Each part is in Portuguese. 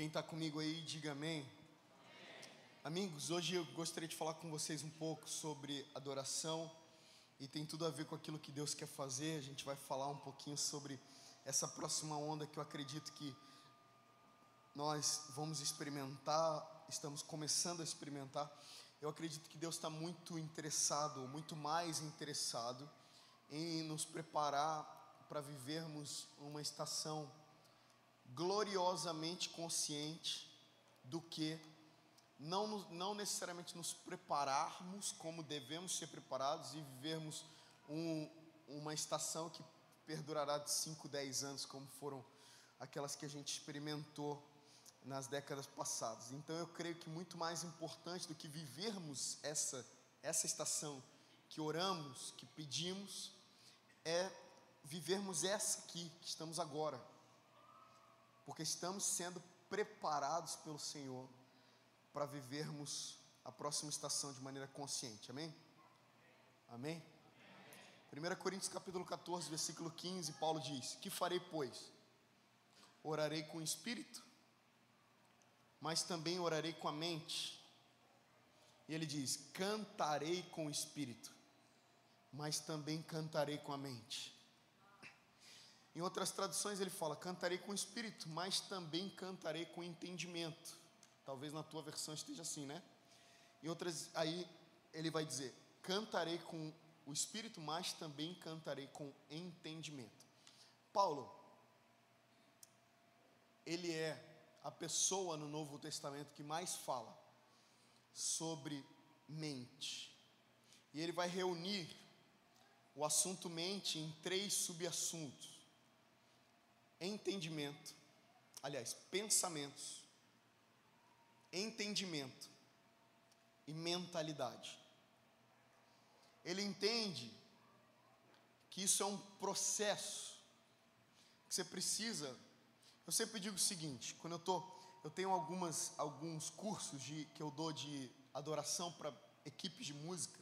Quem está comigo aí, diga amém. Amigos, hoje eu gostaria de falar com vocês um pouco sobre adoração e tem tudo a ver com aquilo que Deus quer fazer. A gente vai falar um pouquinho sobre essa próxima onda que eu acredito que nós vamos experimentar, estamos começando a experimentar. Eu acredito que Deus está muito interessado, muito mais interessado em nos preparar para vivermos uma estação gloriosamente consciente do que não, não necessariamente nos prepararmos como devemos ser preparados e vivermos um, uma estação que perdurará de 5, 10 anos, como foram aquelas que a gente experimentou nas décadas passadas. Então eu creio que muito mais importante do que vivermos essa, essa estação que oramos, que pedimos, é vivermos essa aqui que estamos agora, porque estamos sendo preparados pelo Senhor para vivermos a próxima estação de maneira consciente. Amém? Amém? 1 Coríntios capítulo 14, versículo 15, Paulo diz: Que farei, pois? Orarei com o espírito, mas também orarei com a mente. E ele diz: Cantarei com o espírito, mas também cantarei com a mente. Em outras traduções ele fala: cantarei com espírito, mas também cantarei com entendimento. Talvez na tua versão esteja assim, né? Em outras, aí ele vai dizer: cantarei com o espírito, mas também cantarei com entendimento. Paulo, ele é a pessoa no Novo Testamento que mais fala sobre mente. E ele vai reunir o assunto mente em três subassuntos entendimento, aliás, pensamentos, entendimento e mentalidade. Ele entende que isso é um processo que você precisa. Eu sempre digo o seguinte, quando eu tô, eu tenho algumas alguns cursos de que eu dou de adoração para equipes de música.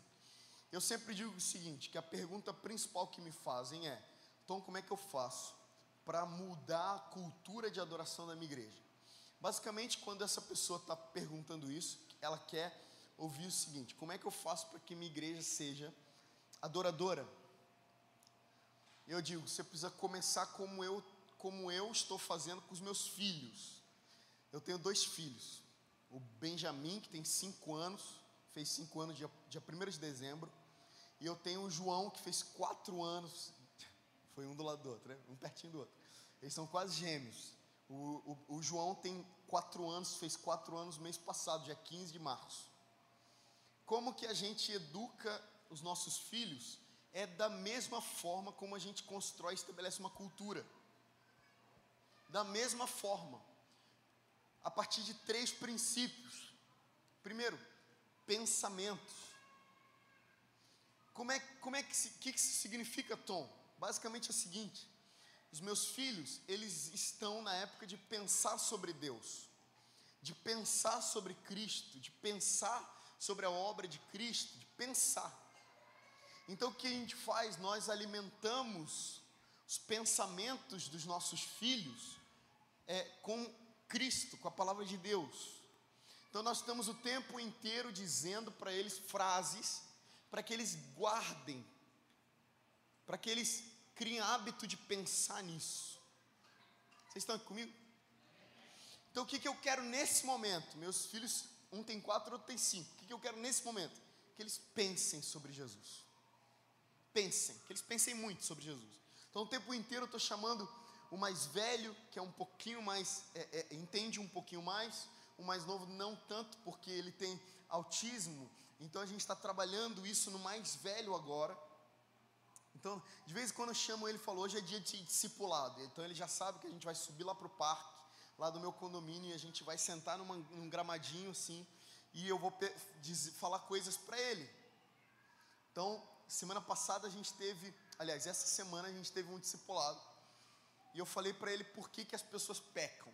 Eu sempre digo o seguinte, que a pergunta principal que me fazem é: "Então, como é que eu faço para mudar a cultura de adoração da minha igreja. Basicamente, quando essa pessoa está perguntando isso, ela quer ouvir o seguinte: como é que eu faço para que minha igreja seja adoradora? Eu digo, você precisa começar como eu, como eu estou fazendo com os meus filhos. Eu tenho dois filhos. O Benjamin, que tem cinco anos, fez cinco anos dia, dia 1 de dezembro. E eu tenho o João, que fez quatro anos foi um do lado do outro, né? um pertinho do outro. Eles são quase gêmeos. O, o, o João tem quatro anos, fez quatro anos mês passado, dia 15 de março. Como que a gente educa os nossos filhos? É da mesma forma como a gente constrói e estabelece uma cultura. Da mesma forma. A partir de três princípios. Primeiro, pensamentos. Como é, como é que, que, que significa, Tom? basicamente é o seguinte: os meus filhos, eles estão na época de pensar sobre Deus, de pensar sobre Cristo, de pensar sobre a obra de Cristo, de pensar. Então o que a gente faz? Nós alimentamos os pensamentos dos nossos filhos é, com Cristo, com a palavra de Deus. Então nós estamos o tempo inteiro dizendo para eles frases para que eles guardem para que eles criem hábito de pensar nisso. Vocês estão aqui comigo? Então o que, que eu quero nesse momento? Meus filhos, um tem quatro, outro tem cinco. O que, que eu quero nesse momento? Que eles pensem sobre Jesus. Pensem, que eles pensem muito sobre Jesus. Então o tempo inteiro eu estou chamando o mais velho, que é um pouquinho mais, é, é, entende um pouquinho mais, o mais novo não tanto, porque ele tem autismo. Então a gente está trabalhando isso no mais velho agora. Então, de vez em quando eu chamo ele e falo, hoje é dia de discipulado. Então ele já sabe que a gente vai subir lá para o parque, lá do meu condomínio, e a gente vai sentar numa, num gramadinho assim, e eu vou dizer, falar coisas para ele. Então, semana passada a gente teve, aliás, essa semana a gente teve um discipulado. E eu falei para ele por que, que as pessoas pecam.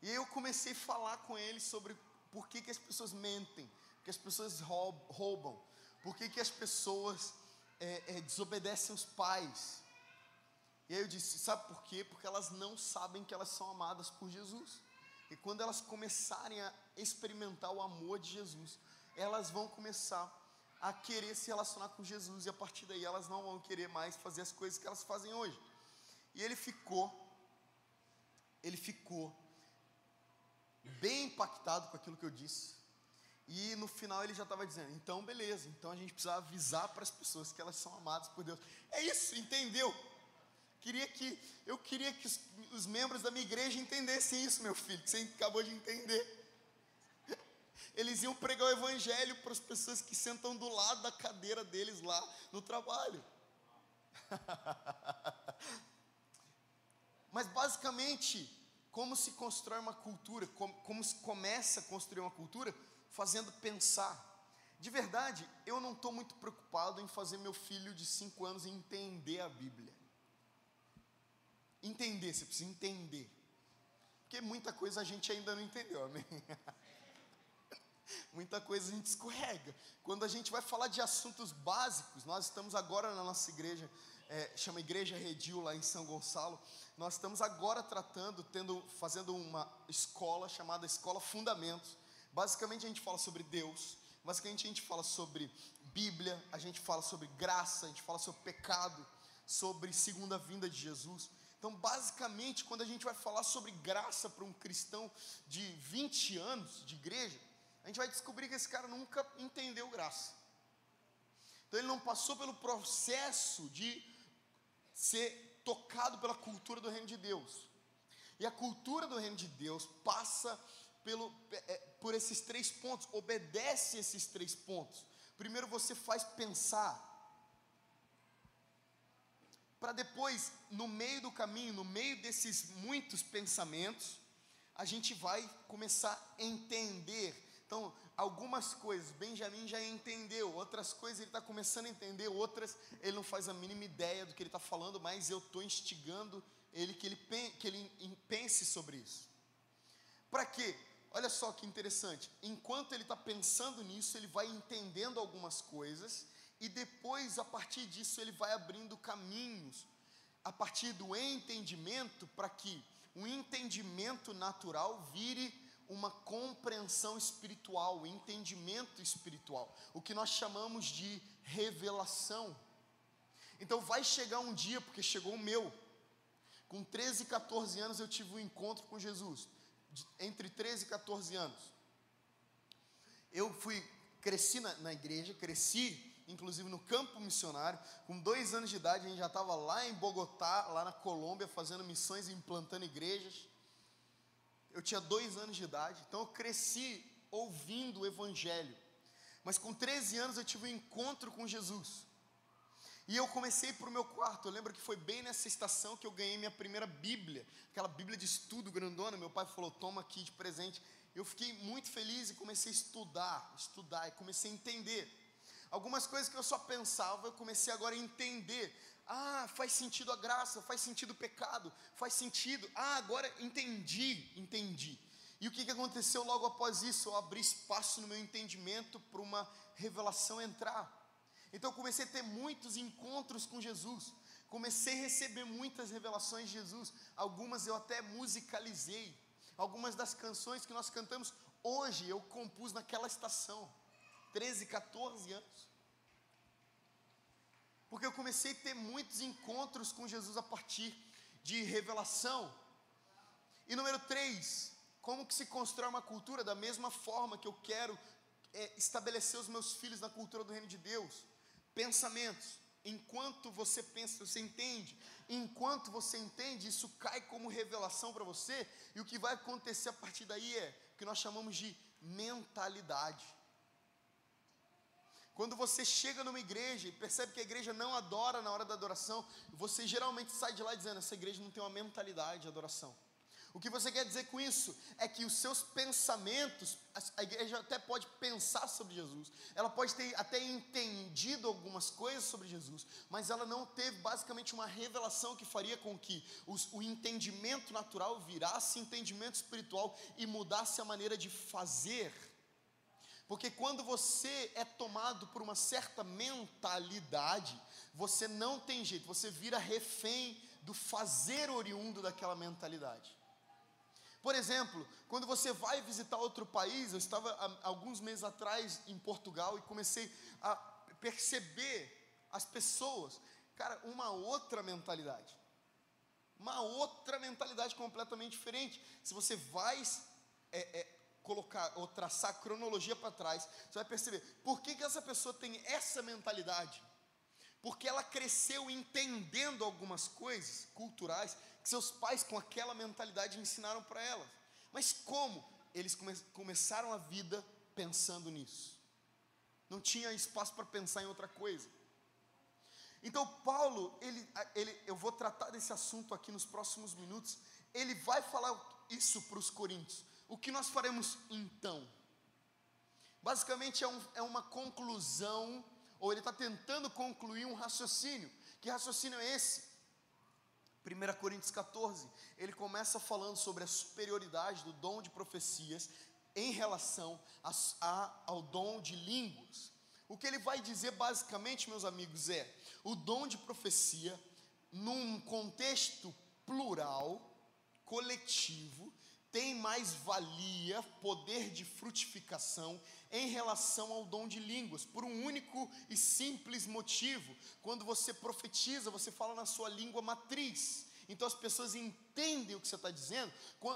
E eu comecei a falar com ele sobre por que, que as pessoas mentem, porque as pessoas roubam, por que, que as pessoas é, é, desobedecem os pais. E aí eu disse: sabe por quê? Porque elas não sabem que elas são amadas por Jesus. E quando elas começarem a experimentar o amor de Jesus, elas vão começar a querer se relacionar com Jesus e a partir daí elas não vão querer mais fazer as coisas que elas fazem hoje. E ele ficou, ele ficou bem impactado com aquilo que eu disse. E no final ele já estava dizendo: então beleza, então a gente precisa avisar para as pessoas que elas são amadas por Deus. É isso, entendeu? Queria que eu queria que os, os membros da minha igreja entendessem isso, meu filho, que você acabou de entender. Eles iam pregar o evangelho para as pessoas que sentam do lado da cadeira deles lá no trabalho. Mas basicamente, como se constrói uma cultura, como, como se começa a construir uma cultura, fazendo pensar. De verdade, eu não estou muito preocupado em fazer meu filho de 5 anos entender a Bíblia. Entender, você precisa entender. Porque muita coisa a gente ainda não entendeu, amém? muita coisa a gente escorrega. Quando a gente vai falar de assuntos básicos, nós estamos agora na nossa igreja, é, chama Igreja Redil, lá em São Gonçalo. Nós estamos agora tratando, tendo, fazendo uma escola chamada Escola Fundamentos. Basicamente a gente fala sobre Deus, basicamente a gente fala sobre Bíblia, a gente fala sobre graça, a gente fala sobre pecado, sobre segunda vinda de Jesus. Então, basicamente, quando a gente vai falar sobre graça para um cristão de 20 anos de igreja, a gente vai descobrir que esse cara nunca entendeu graça. Então ele não passou pelo processo de ser tocado pela cultura do reino de Deus. E a cultura do reino de Deus passa pelo, é, por esses três pontos, obedece esses três pontos. Primeiro você faz pensar, para depois, no meio do caminho, no meio desses muitos pensamentos, a gente vai começar a entender então, algumas coisas Benjamin já entendeu, outras coisas ele está começando a entender, outras ele não faz a mínima ideia do que ele está falando, mas eu estou instigando ele que ele, que ele pense sobre isso. Para quê? Olha só que interessante. Enquanto ele está pensando nisso, ele vai entendendo algumas coisas, e depois, a partir disso, ele vai abrindo caminhos, a partir do entendimento, para que o entendimento natural vire uma compreensão espiritual, entendimento espiritual, o que nós chamamos de revelação. Então vai chegar um dia, porque chegou o meu, com 13 e 14 anos eu tive um encontro com Jesus, entre 13 e 14 anos. Eu fui, cresci na, na igreja, cresci inclusive no campo missionário. Com dois anos de idade, a gente já estava lá em Bogotá, lá na Colômbia, fazendo missões e implantando igrejas. Eu tinha dois anos de idade, então eu cresci ouvindo o Evangelho. Mas com 13 anos eu tive um encontro com Jesus. E eu comecei para o meu quarto. Eu lembro que foi bem nessa estação que eu ganhei minha primeira Bíblia, aquela Bíblia de estudo grandona. Meu pai falou: toma aqui de presente. Eu fiquei muito feliz e comecei a estudar, estudar, e comecei a entender. Algumas coisas que eu só pensava, eu comecei agora a entender. Ah, faz sentido a graça, faz sentido o pecado, faz sentido. Ah, agora entendi, entendi. E o que, que aconteceu logo após isso? Eu abri espaço no meu entendimento para uma revelação entrar. Então eu comecei a ter muitos encontros com Jesus. Comecei a receber muitas revelações de Jesus. Algumas eu até musicalizei. Algumas das canções que nós cantamos hoje eu compus naquela estação. 13, 14 anos. Porque eu comecei a ter muitos encontros com Jesus a partir de revelação. E número três, como que se constrói uma cultura da mesma forma que eu quero é, estabelecer os meus filhos na cultura do reino de Deus? Pensamentos. Enquanto você pensa, você entende. Enquanto você entende, isso cai como revelação para você. E o que vai acontecer a partir daí é o que nós chamamos de mentalidade. Quando você chega numa igreja e percebe que a igreja não adora na hora da adoração, você geralmente sai de lá dizendo: essa igreja não tem uma mentalidade de adoração. O que você quer dizer com isso é que os seus pensamentos, a igreja até pode pensar sobre Jesus, ela pode ter até entendido algumas coisas sobre Jesus, mas ela não teve basicamente uma revelação que faria com que os, o entendimento natural virasse entendimento espiritual e mudasse a maneira de fazer porque quando você é tomado por uma certa mentalidade, você não tem jeito, você vira refém do fazer oriundo daquela mentalidade. Por exemplo, quando você vai visitar outro país, eu estava há alguns meses atrás em Portugal e comecei a perceber as pessoas, cara, uma outra mentalidade. Uma outra mentalidade completamente diferente. Se você vai é, é, colocar ou traçar a cronologia para trás, você vai perceber por que, que essa pessoa tem essa mentalidade. Porque ela cresceu entendendo algumas coisas culturais seus pais, com aquela mentalidade, ensinaram para ela. Mas como? Eles come começaram a vida pensando nisso. Não tinha espaço para pensar em outra coisa. Então, Paulo, ele, ele, eu vou tratar desse assunto aqui nos próximos minutos. Ele vai falar isso para os coríntios. O que nós faremos então? Basicamente é, um, é uma conclusão, ou ele está tentando concluir um raciocínio. Que raciocínio é esse? 1 Coríntios 14, ele começa falando sobre a superioridade do dom de profecias em relação a, a, ao dom de línguas. O que ele vai dizer basicamente, meus amigos, é: o dom de profecia, num contexto plural, coletivo, tem mais valia, poder de frutificação em relação ao dom de línguas, por um único e simples motivo. Quando você profetiza, você fala na sua língua matriz. Então as pessoas entendem o que você está dizendo.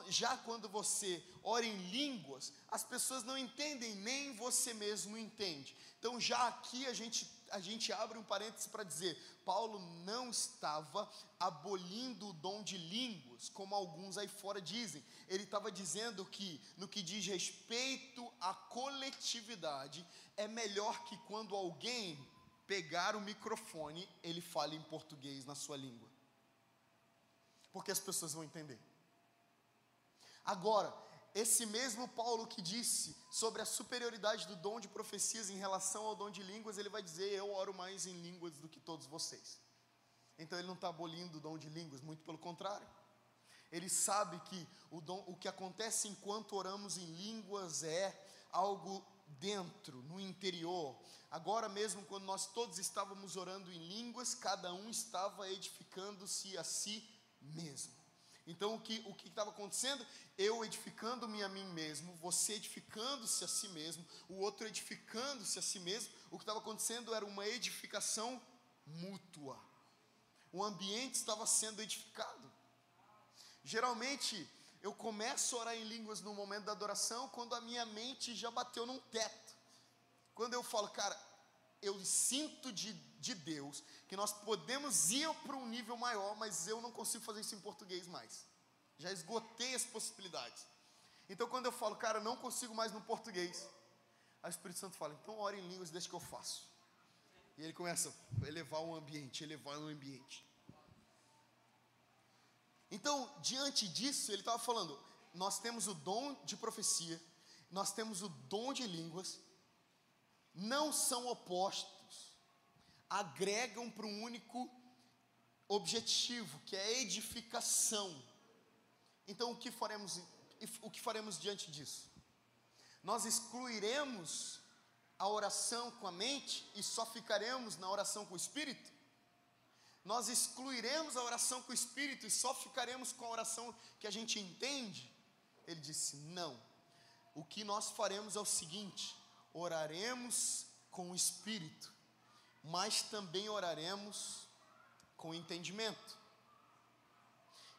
Já quando você ora em línguas, as pessoas não entendem, nem você mesmo entende. Então já aqui a gente a gente abre um parênteses para dizer: Paulo não estava abolindo o dom de línguas, como alguns aí fora dizem. Ele estava dizendo que, no que diz respeito à coletividade, é melhor que quando alguém pegar o microfone, ele fale em português na sua língua. Porque as pessoas vão entender. Agora, esse mesmo Paulo que disse sobre a superioridade do dom de profecias em relação ao dom de línguas, ele vai dizer: Eu oro mais em línguas do que todos vocês. Então ele não está abolindo o dom de línguas, muito pelo contrário. Ele sabe que o, dom, o que acontece enquanto oramos em línguas é algo dentro, no interior. Agora mesmo, quando nós todos estávamos orando em línguas, cada um estava edificando-se a si mesmo. Então o que o estava acontecendo? Eu edificando-me a mim mesmo, você edificando-se a si mesmo, o outro edificando-se a si mesmo. O que estava acontecendo era uma edificação mútua. O ambiente estava sendo edificado. Geralmente eu começo a orar em línguas no momento da adoração quando a minha mente já bateu num teto. Quando eu falo, cara, eu sinto de, de Deus que nós podemos ir para um nível maior, mas eu não consigo fazer isso em português mais. Já esgotei as possibilidades. Então, quando eu falo, cara, não consigo mais no português, a Espírito Santo fala, então ore em línguas, deixa que eu faço. E ele começa a elevar o ambiente, elevar o ambiente. Então, diante disso, ele estava falando: nós temos o dom de profecia, nós temos o dom de línguas, não são opostos agregam para um único objetivo, que é edificação. Então o que faremos o que faremos diante disso? Nós excluiremos a oração com a mente e só ficaremos na oração com o espírito? Nós excluiremos a oração com o espírito e só ficaremos com a oração que a gente entende? Ele disse: "Não. O que nós faremos é o seguinte: oraremos com o espírito mas também oraremos com entendimento.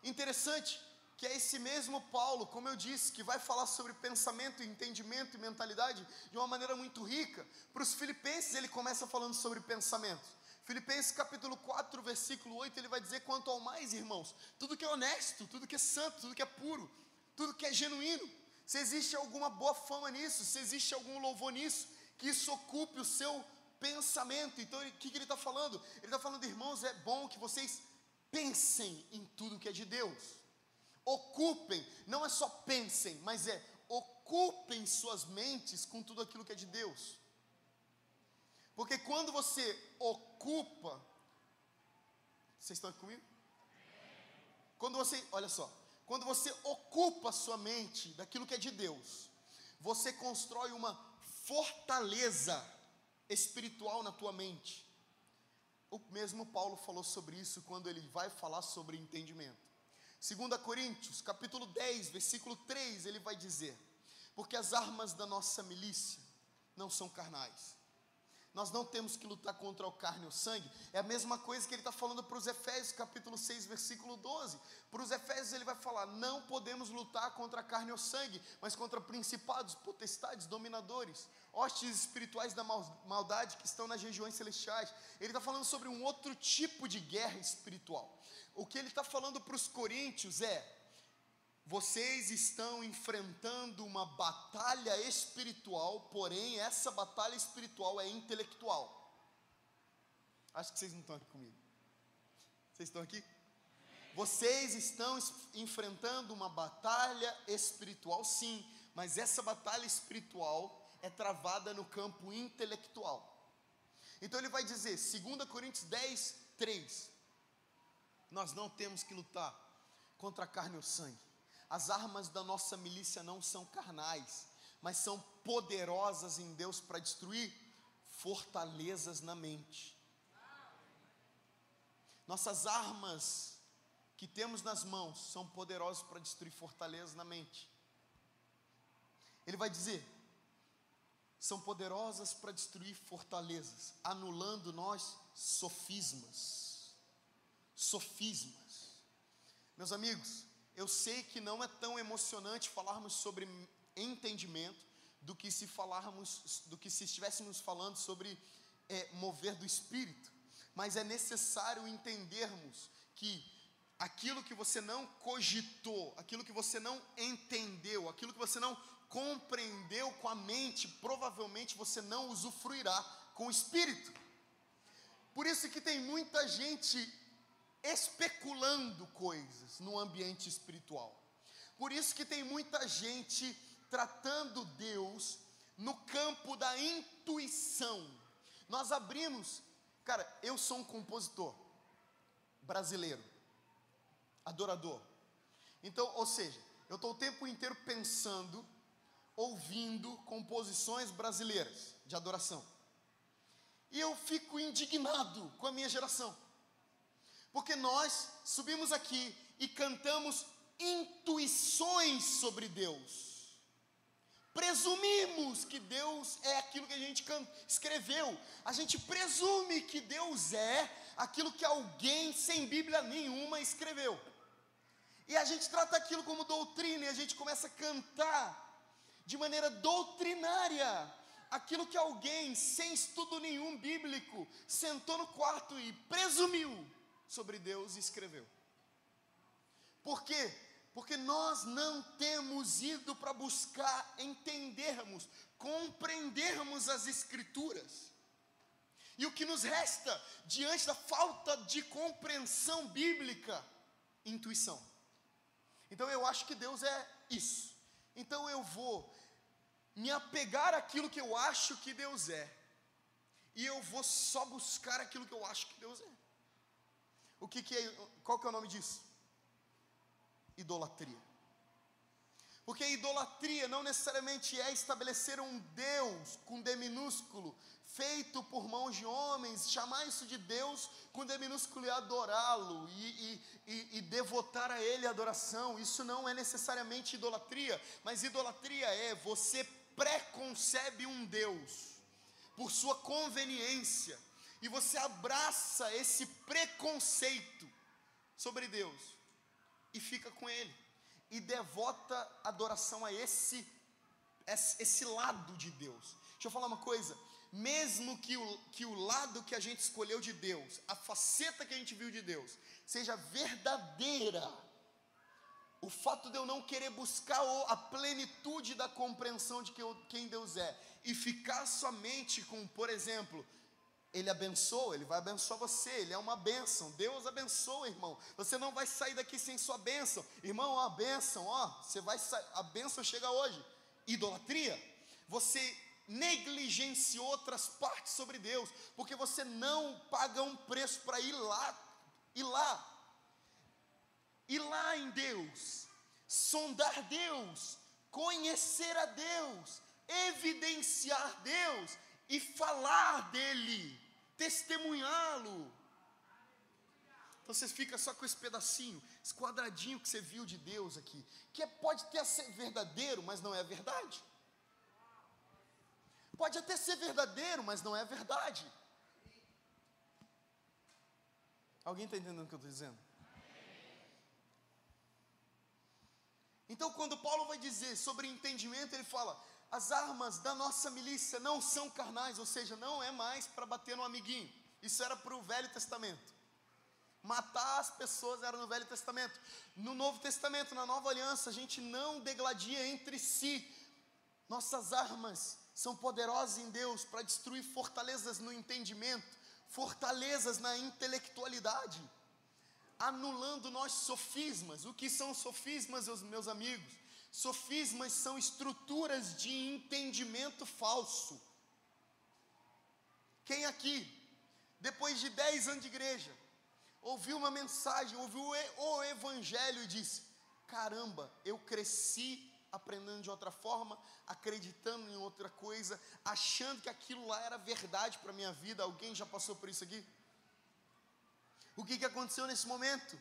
Interessante que é esse mesmo Paulo, como eu disse, que vai falar sobre pensamento, entendimento e mentalidade de uma maneira muito rica. Para os filipenses, ele começa falando sobre pensamento. Filipenses capítulo 4, versículo 8, ele vai dizer: quanto ao mais, irmãos, tudo que é honesto, tudo que é santo, tudo que é puro, tudo que é genuíno, se existe alguma boa fama nisso, se existe algum louvor nisso, que isso ocupe o seu pensamento. Então, o que, que ele está falando? Ele está falando, irmãos, é bom que vocês pensem em tudo que é de Deus. Ocupem, não é só pensem, mas é ocupem suas mentes com tudo aquilo que é de Deus. Porque quando você ocupa, vocês estão aqui comigo? Quando você, olha só, quando você ocupa sua mente daquilo que é de Deus, você constrói uma fortaleza espiritual na tua mente. o mesmo Paulo falou sobre isso quando ele vai falar sobre entendimento. 2 Coríntios, capítulo 10, versículo 3, ele vai dizer: Porque as armas da nossa milícia não são carnais, nós não temos que lutar contra o carne ou sangue. É a mesma coisa que ele está falando para os Efésios, capítulo 6, versículo 12. Para os Efésios ele vai falar: não podemos lutar contra a carne ou sangue, mas contra principados, potestades, dominadores, hostes espirituais da maldade que estão nas regiões celestiais. Ele está falando sobre um outro tipo de guerra espiritual. O que ele está falando para os coríntios é: vocês estão enfrentando uma batalha espiritual, porém essa batalha espiritual é intelectual. Acho que vocês não estão aqui comigo. Vocês estão aqui? Vocês estão enfrentando uma batalha espiritual, sim, mas essa batalha espiritual é travada no campo intelectual. Então ele vai dizer, 2 Coríntios 10, 3: Nós não temos que lutar contra a carne ou sangue as armas da nossa milícia não são carnais, mas são poderosas em Deus para destruir fortalezas na mente. Nossas armas que temos nas mãos são poderosas para destruir fortalezas na mente. Ele vai dizer: são poderosas para destruir fortalezas, anulando nós sofismas. Sofismas. Meus amigos, eu sei que não é tão emocionante falarmos sobre entendimento do que se falarmos, do que se estivéssemos falando sobre é, mover do espírito, mas é necessário entendermos que aquilo que você não cogitou, aquilo que você não entendeu, aquilo que você não compreendeu com a mente, provavelmente você não usufruirá com o espírito. Por isso que tem muita gente especulando coisas no ambiente espiritual. Por isso que tem muita gente tratando Deus no campo da intuição. Nós abrimos, cara, eu sou um compositor brasileiro, adorador. Então, ou seja, eu estou o tempo inteiro pensando, ouvindo composições brasileiras de adoração. E eu fico indignado com a minha geração. Porque nós subimos aqui e cantamos intuições sobre Deus. Presumimos que Deus é aquilo que a gente escreveu. A gente presume que Deus é aquilo que alguém sem Bíblia nenhuma escreveu. E a gente trata aquilo como doutrina e a gente começa a cantar de maneira doutrinária aquilo que alguém sem estudo nenhum bíblico sentou no quarto e presumiu sobre Deus e escreveu. Por quê? Porque nós não temos ido para buscar entendermos, compreendermos as Escrituras. E o que nos resta diante da falta de compreensão bíblica? Intuição. Então eu acho que Deus é isso. Então eu vou me apegar àquilo que eu acho que Deus é. E eu vou só buscar aquilo que eu acho que Deus é. O que, que é, qual que é o nome disso? Idolatria. Porque idolatria não necessariamente é estabelecer um Deus com D minúsculo, feito por mãos de homens, chamar isso de Deus com D minúsculo e adorá-lo e, e, e, e, devotar a Ele adoração. Isso não é necessariamente idolatria, mas idolatria é você preconcebe um Deus por sua conveniência e você abraça esse preconceito sobre Deus e fica com Ele e devota adoração a esse, esse lado de Deus. Deixa eu falar uma coisa. Mesmo que o, que o lado que a gente escolheu de Deus, a faceta que a gente viu de Deus, seja verdadeira, o fato de eu não querer buscar a plenitude da compreensão de quem Deus é e ficar somente com, por exemplo, ele abençoa, Ele vai abençoar você, Ele é uma bênção. Deus abençoa, irmão. Você não vai sair daqui sem sua bênção. Irmão, a bênção, ó, você vai sair, a bênção chega hoje. Idolatria. Você negligenciou outras partes sobre Deus, porque você não paga um preço para ir lá, ir lá, ir lá em Deus, sondar Deus, conhecer a Deus, evidenciar Deus e falar dele testemunhá-lo Então você fica só com esse pedacinho, esse quadradinho que você viu de Deus aqui, que é, pode até ser verdadeiro, mas não é verdade. Pode até ser verdadeiro, mas não é verdade. Alguém está entendendo o que eu estou dizendo? Então, quando Paulo vai dizer sobre entendimento, ele fala: as armas da nossa milícia não são carnais, ou seja, não é mais para bater no amiguinho. Isso era para o Velho Testamento. Matar as pessoas era no Velho Testamento. No Novo Testamento, na Nova Aliança, a gente não degladia entre si. Nossas armas são poderosas em Deus para destruir fortalezas no entendimento, fortalezas na intelectualidade, anulando nós sofismas. O que são sofismas, meus amigos? Sofismas são estruturas de entendimento falso. Quem aqui, depois de 10 anos de igreja, ouviu uma mensagem, ouviu o evangelho e disse: Caramba, eu cresci aprendendo de outra forma, acreditando em outra coisa, achando que aquilo lá era verdade para a minha vida. Alguém já passou por isso aqui? O que, que aconteceu nesse momento?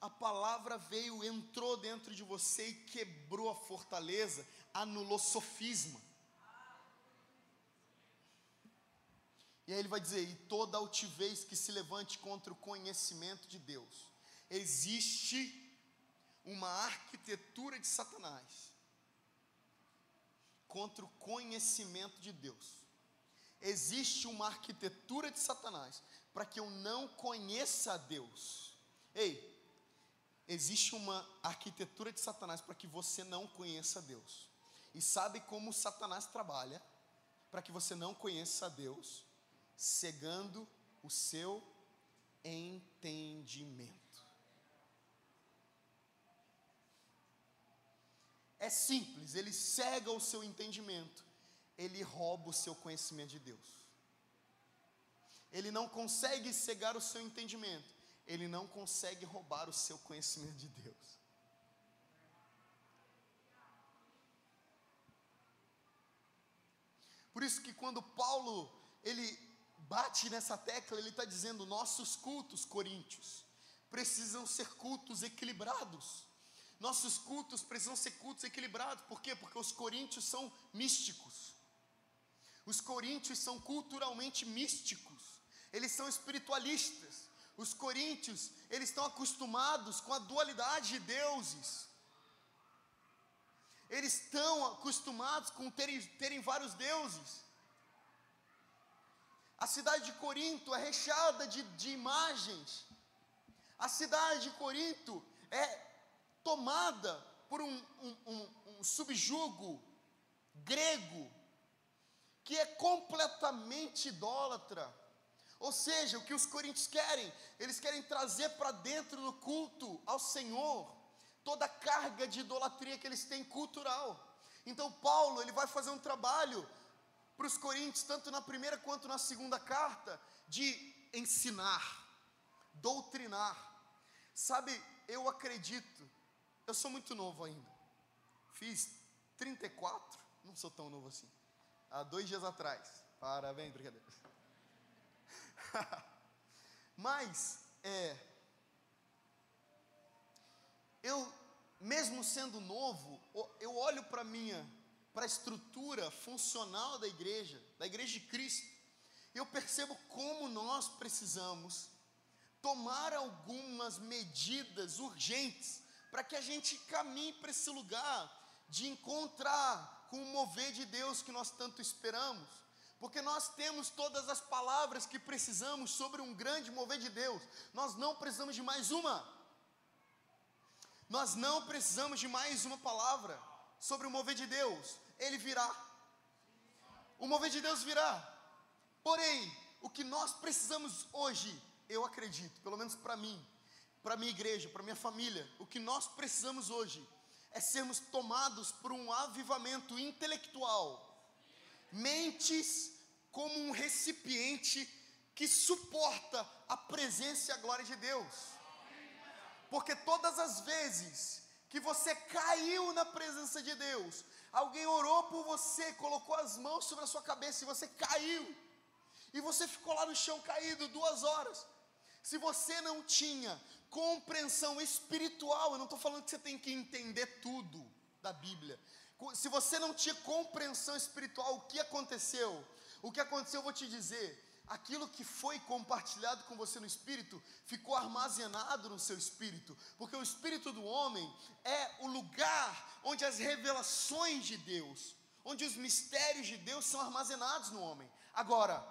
A palavra veio, entrou dentro de você e quebrou a fortaleza, anulou sofisma. E aí ele vai dizer: e toda altivez que se levante contra o conhecimento de Deus. Existe uma arquitetura de Satanás contra o conhecimento de Deus. Existe uma arquitetura de Satanás para que eu não conheça a Deus. Ei, existe uma arquitetura de Satanás para que você não conheça Deus. E sabe como Satanás trabalha para que você não conheça Deus? cegando o seu entendimento. É simples, ele cega o seu entendimento, ele rouba o seu conhecimento de Deus. Ele não consegue cegar o seu entendimento, ele não consegue roubar o seu conhecimento de Deus. Por isso que quando Paulo ele bate nessa tecla, ele está dizendo: nossos cultos, coríntios, precisam ser cultos equilibrados. Nossos cultos precisam ser cultos equilibrados. Por quê? Porque os coríntios são místicos. Os coríntios são culturalmente místicos. Eles são espiritualistas. Os coríntios, eles estão acostumados com a dualidade de deuses. Eles estão acostumados com terem, terem vários deuses. A cidade de Corinto é recheada de, de imagens. A cidade de Corinto é tomada por um, um, um, um subjugo grego que é completamente idólatra. Ou seja, o que os coríntios querem? Eles querem trazer para dentro do culto ao Senhor toda a carga de idolatria que eles têm cultural. Então Paulo, ele vai fazer um trabalho para os coríntios, tanto na primeira quanto na segunda carta, de ensinar, doutrinar. Sabe, eu acredito, eu sou muito novo ainda, fiz 34, não sou tão novo assim, há dois dias atrás, parabéns, brincadeira. Mas, é, eu, mesmo sendo novo, eu olho para minha para a estrutura funcional da igreja, da igreja de Cristo, eu percebo como nós precisamos tomar algumas medidas urgentes para que a gente caminhe para esse lugar de encontrar com o mover de Deus que nós tanto esperamos. Porque nós temos todas as palavras que precisamos sobre um grande mover de Deus. Nós não precisamos de mais uma. Nós não precisamos de mais uma palavra sobre o mover de Deus ele virá. O mover de Deus virá. Porém, o que nós precisamos hoje, eu acredito, pelo menos para mim, para minha igreja, para minha família, o que nós precisamos hoje é sermos tomados por um avivamento intelectual. Mentes como um recipiente que suporta a presença e a glória de Deus. Porque todas as vezes que você caiu na presença de Deus, Alguém orou por você, colocou as mãos sobre a sua cabeça e você caiu. E você ficou lá no chão caído duas horas. Se você não tinha compreensão espiritual, eu não estou falando que você tem que entender tudo da Bíblia. Se você não tinha compreensão espiritual, o que aconteceu? O que aconteceu, eu vou te dizer. Aquilo que foi compartilhado com você no espírito ficou armazenado no seu espírito, porque o espírito do homem é o lugar onde as revelações de Deus, onde os mistérios de Deus são armazenados no homem. Agora,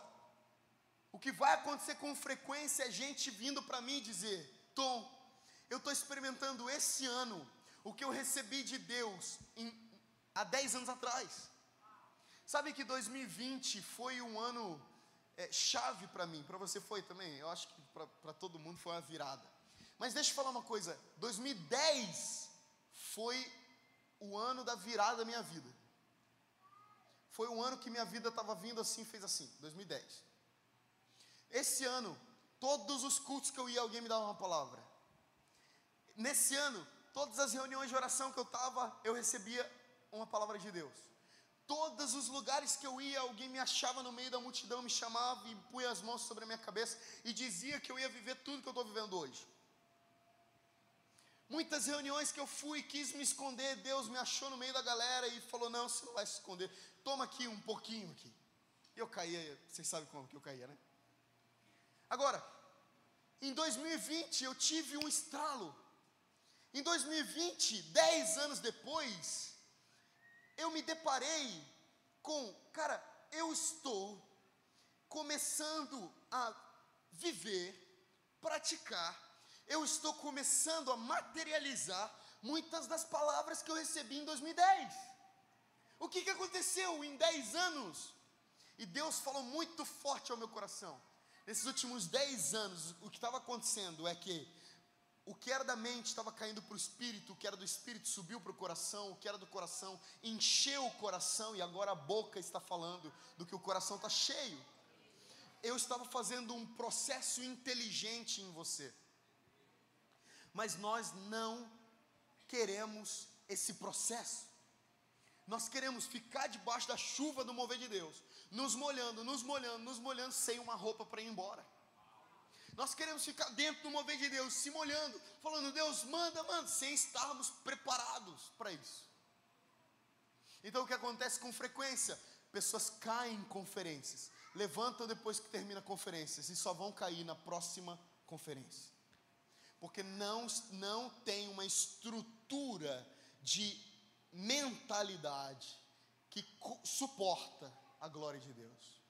o que vai acontecer com frequência é gente vindo para mim dizer: Tom, eu estou experimentando esse ano o que eu recebi de Deus em, há 10 anos atrás. Sabe que 2020 foi um ano é, chave para mim, para você foi também? Eu acho que para todo mundo foi uma virada. Mas deixa eu falar uma coisa: 2010 foi o ano da virada da minha vida. Foi um ano que minha vida estava vindo assim, fez assim, 2010. Esse ano, todos os cultos que eu ia, alguém me dava uma palavra. Nesse ano, todas as reuniões de oração que eu estava, eu recebia uma palavra de Deus. Todos os lugares que eu ia, alguém me achava no meio da multidão, me chamava e punha as mãos sobre a minha cabeça e dizia que eu ia viver tudo que eu estou vivendo hoje. Muitas reuniões que eu fui, quis me esconder, Deus me achou no meio da galera e falou: Não, você não vai se esconder, toma aqui um pouquinho aqui. Eu caía, vocês sabem como que eu caía, né? Agora, em 2020 eu tive um estralo. Em 2020, dez anos depois, eu me deparei com, cara, eu estou começando a viver, praticar, eu estou começando a materializar muitas das palavras que eu recebi em 2010. O que, que aconteceu em 10 anos? E Deus falou muito forte ao meu coração. Nesses últimos 10 anos, o que estava acontecendo é que o que era da mente estava caindo para o espírito, o que era do espírito subiu para o coração, o que era do coração encheu o coração e agora a boca está falando do que o coração está cheio. Eu estava fazendo um processo inteligente em você, mas nós não queremos esse processo. Nós queremos ficar debaixo da chuva do mover de Deus, nos molhando, nos molhando, nos molhando, sem uma roupa para ir embora. Nós queremos ficar dentro do mover de Deus, se molhando, falando, Deus, manda, manda, sem estarmos preparados para isso. Então o que acontece com frequência? Pessoas caem em conferências, levantam depois que termina a conferência e só vão cair na próxima conferência. Porque não, não tem uma estrutura de mentalidade que suporta a glória de Deus.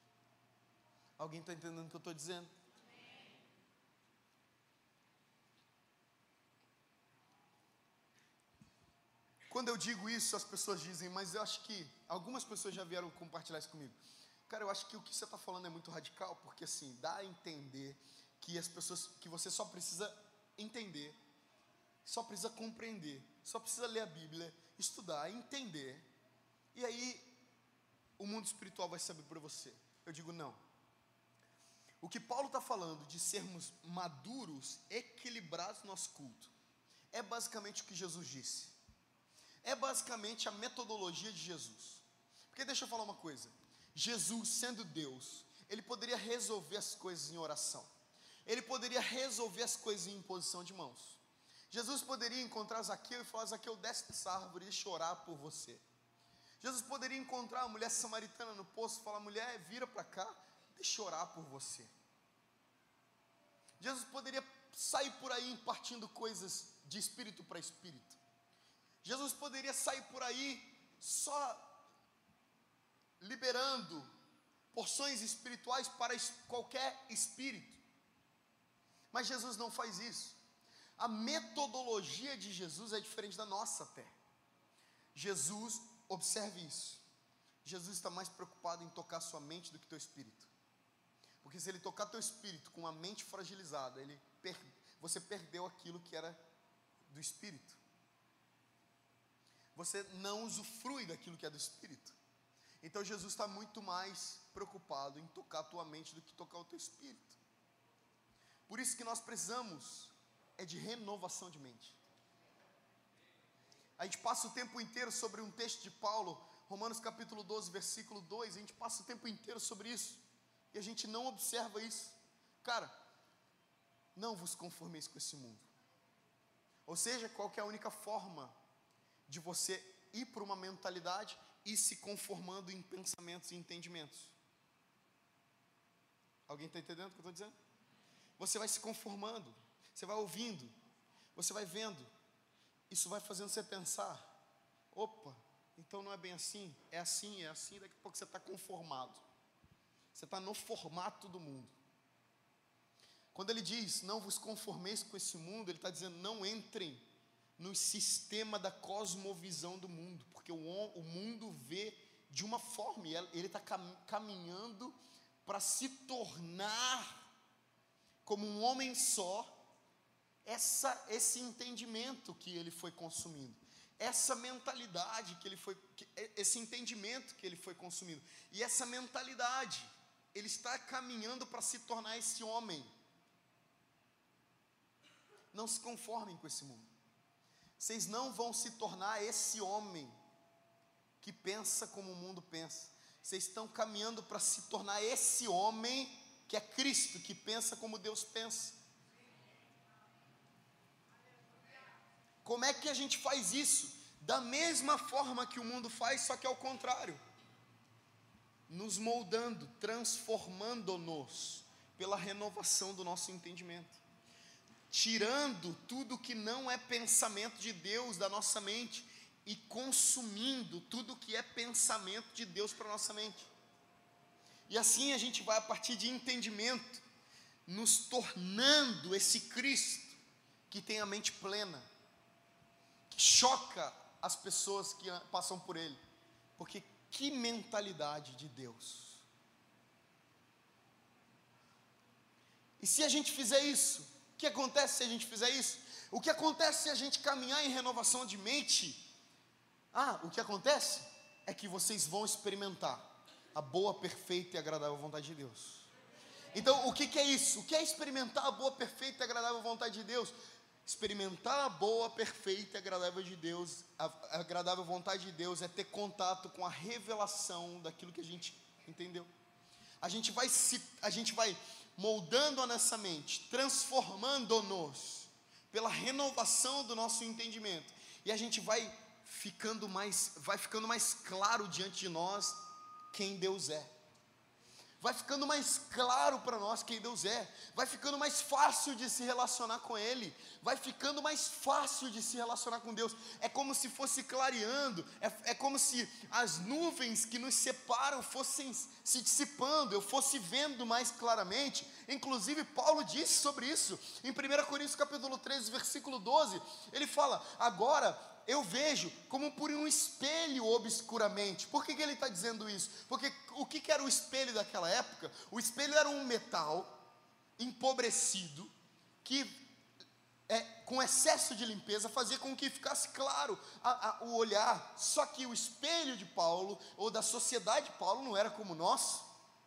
Alguém está entendendo o que eu estou dizendo? Quando eu digo isso, as pessoas dizem, mas eu acho que algumas pessoas já vieram compartilhar isso comigo. Cara, eu acho que o que você está falando é muito radical, porque assim, dá a entender que as pessoas, que você só precisa entender, só precisa compreender, só precisa ler a Bíblia, estudar, entender, e aí o mundo espiritual vai saber por você. Eu digo não. O que Paulo está falando de sermos maduros, equilibrados no nosso culto, é basicamente o que Jesus disse. É basicamente a metodologia de Jesus. Porque deixa eu falar uma coisa: Jesus, sendo Deus, ele poderia resolver as coisas em oração, ele poderia resolver as coisas em imposição de mãos. Jesus poderia encontrar Zaqueu e falar: Zaqueu, desce dessa árvore e chorar por você. Jesus poderia encontrar a mulher samaritana no poço e falar: mulher, vira para cá, deixa eu orar por você. Jesus poderia sair por aí impartindo coisas de espírito para espírito. Jesus poderia sair por aí só liberando porções espirituais para qualquer espírito. Mas Jesus não faz isso. A metodologia de Jesus é diferente da nossa até. Jesus Observe isso. Jesus está mais preocupado em tocar sua mente do que teu espírito. Porque se ele tocar teu espírito com a mente fragilizada, ele per... você perdeu aquilo que era do espírito. Você não usufrui daquilo que é do espírito. Então Jesus está muito mais preocupado em tocar a tua mente do que tocar o teu espírito. Por isso que nós precisamos é de renovação de mente. A gente passa o tempo inteiro sobre um texto de Paulo, Romanos capítulo 12, versículo 2, a gente passa o tempo inteiro sobre isso, e a gente não observa isso. Cara, não vos conformeis com esse mundo. Ou seja, qual é a única forma de você ir para uma mentalidade e se conformando em pensamentos e entendimentos? Alguém está entendendo o que eu estou dizendo? Você vai se conformando, você vai ouvindo, você vai vendo, isso vai fazendo você pensar: opa, então não é bem assim, é assim, é assim, daqui a pouco você está conformado, você está no formato do mundo. Quando ele diz, não vos conformeis com esse mundo, ele está dizendo, não entrem no sistema da cosmovisão do mundo, porque o, o mundo vê de uma forma, e ele está caminhando para se tornar como um homem só, essa, esse entendimento que ele foi consumindo, essa mentalidade que ele foi, esse entendimento que ele foi consumindo, e essa mentalidade, ele está caminhando para se tornar esse homem não se conformem com esse mundo. Vocês não vão se tornar esse homem que pensa como o mundo pensa. Vocês estão caminhando para se tornar esse homem que é Cristo, que pensa como Deus pensa. Como é que a gente faz isso? Da mesma forma que o mundo faz, só que ao contrário. Nos moldando, transformando-nos pela renovação do nosso entendimento tirando tudo que não é pensamento de Deus da nossa mente e consumindo tudo que é pensamento de Deus para nossa mente. E assim a gente vai a partir de entendimento nos tornando esse Cristo que tem a mente plena, que choca as pessoas que passam por ele. Porque que mentalidade de Deus. E se a gente fizer isso, o que acontece se a gente fizer isso? O que acontece se a gente caminhar em renovação de mente? Ah, o que acontece é que vocês vão experimentar a boa, perfeita e agradável vontade de Deus. Então, o que, que é isso? O que é experimentar a boa, perfeita e agradável vontade de Deus? Experimentar a boa, perfeita e agradável de Deus, a, agradável vontade de Deus é ter contato com a revelação daquilo que a gente entendeu. A gente vai se, a gente vai moldando-a nessa mente, transformando-nos pela renovação do nosso entendimento. E a gente vai ficando mais, vai ficando mais claro diante de nós quem Deus é vai ficando mais claro para nós quem Deus é, vai ficando mais fácil de se relacionar com Ele, vai ficando mais fácil de se relacionar com Deus. É como se fosse clareando, é, é como se as nuvens que nos separam fossem se dissipando, eu fosse vendo mais claramente. Inclusive, Paulo disse sobre isso em 1 Coríntios capítulo 13, versículo 12. Ele fala: agora eu vejo como por um espelho obscuramente. Por que, que ele está dizendo isso? Porque o que, que era o espelho daquela época? O espelho era um metal empobrecido que é, com excesso de limpeza fazia com que ficasse claro a, a, o olhar. Só que o espelho de Paulo ou da sociedade de Paulo não era como nós,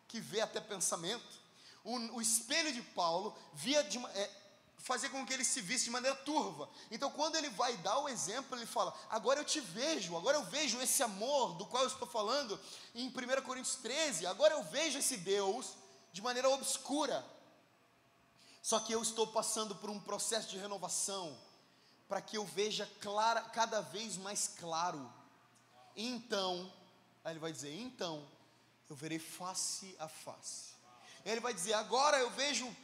que vê até pensamento. O, o espelho de Paulo via de, é, fazer com que ele se visse de maneira turva. Então, quando ele vai dar o exemplo, ele fala: Agora eu te vejo, agora eu vejo esse amor do qual eu estou falando em 1 Coríntios 13. Agora eu vejo esse Deus de maneira obscura. Só que eu estou passando por um processo de renovação para que eu veja clara, cada vez mais claro. Então, aí ele vai dizer: Então, eu verei face a face. Ele vai dizer: Agora eu vejo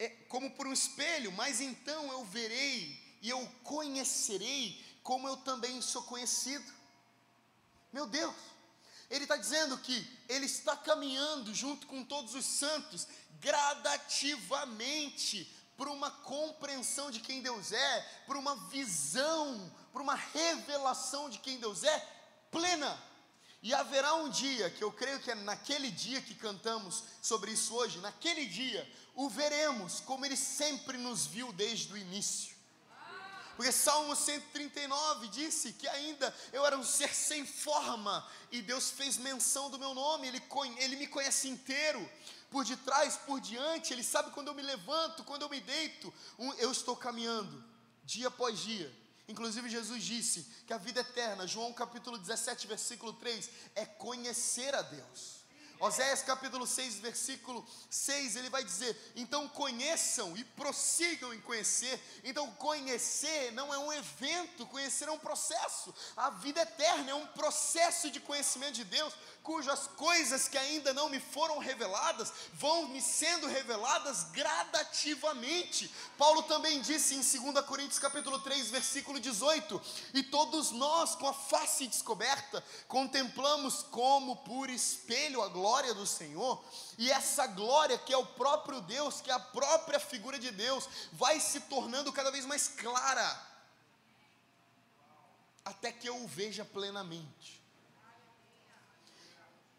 é como por um espelho, mas então eu verei e eu conhecerei como eu também sou conhecido. Meu Deus, ele está dizendo que ele está caminhando junto com todos os santos, gradativamente, para uma compreensão de quem Deus é, para uma visão, para uma revelação de quem Deus é, plena. E haverá um dia, que eu creio que é naquele dia que cantamos sobre isso hoje, naquele dia, o veremos como ele sempre nos viu desde o início. Porque Salmo 139 disse que ainda eu era um ser sem forma, e Deus fez menção do meu nome, Ele, ele me conhece inteiro, por detrás, por diante, Ele sabe quando eu me levanto, quando eu me deito, eu estou caminhando, dia após dia. Inclusive, Jesus disse que a vida eterna, João capítulo 17, versículo 3, é conhecer a Deus. Oséias capítulo 6, versículo 6, ele vai dizer: Então conheçam e prossigam em conhecer. Então, conhecer não é um evento, conhecer é um processo. A vida eterna é um processo de conhecimento de Deus, cujas coisas que ainda não me foram reveladas vão me sendo reveladas gradativamente. Paulo também disse em 2 Coríntios capítulo 3, versículo 18: "E todos nós com a face descoberta contemplamos como por espelho a glória do Senhor, e essa glória que é o próprio Deus, que é a própria figura de Deus, vai se tornando cada vez mais clara até que eu o veja plenamente.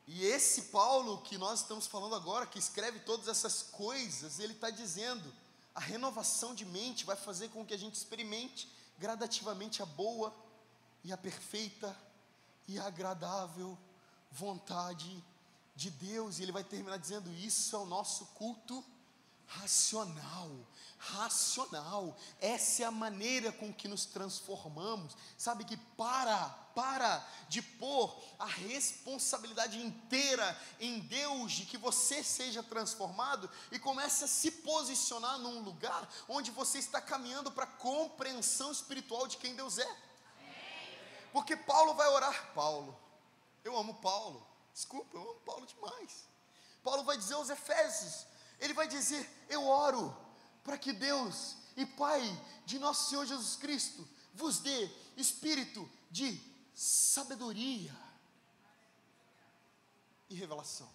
E esse Paulo que nós estamos falando agora, que escreve todas essas coisas, ele está dizendo: a renovação de mente vai fazer com que a gente experimente gradativamente a boa e a perfeita e agradável vontade de Deus. E ele vai terminar dizendo: Isso é o nosso culto racional, racional. Essa é a maneira com que nos transformamos. Sabe que para, para de pôr a responsabilidade inteira em Deus de que você seja transformado e comece a se posicionar num lugar onde você está caminhando para a compreensão espiritual de quem Deus é. Porque Paulo vai orar, Paulo. Eu amo Paulo. Desculpa, eu amo Paulo demais. Paulo vai dizer aos Efésios, ele vai dizer: Eu oro para que Deus e Pai de nosso Senhor Jesus Cristo vos dê espírito de sabedoria e revelação.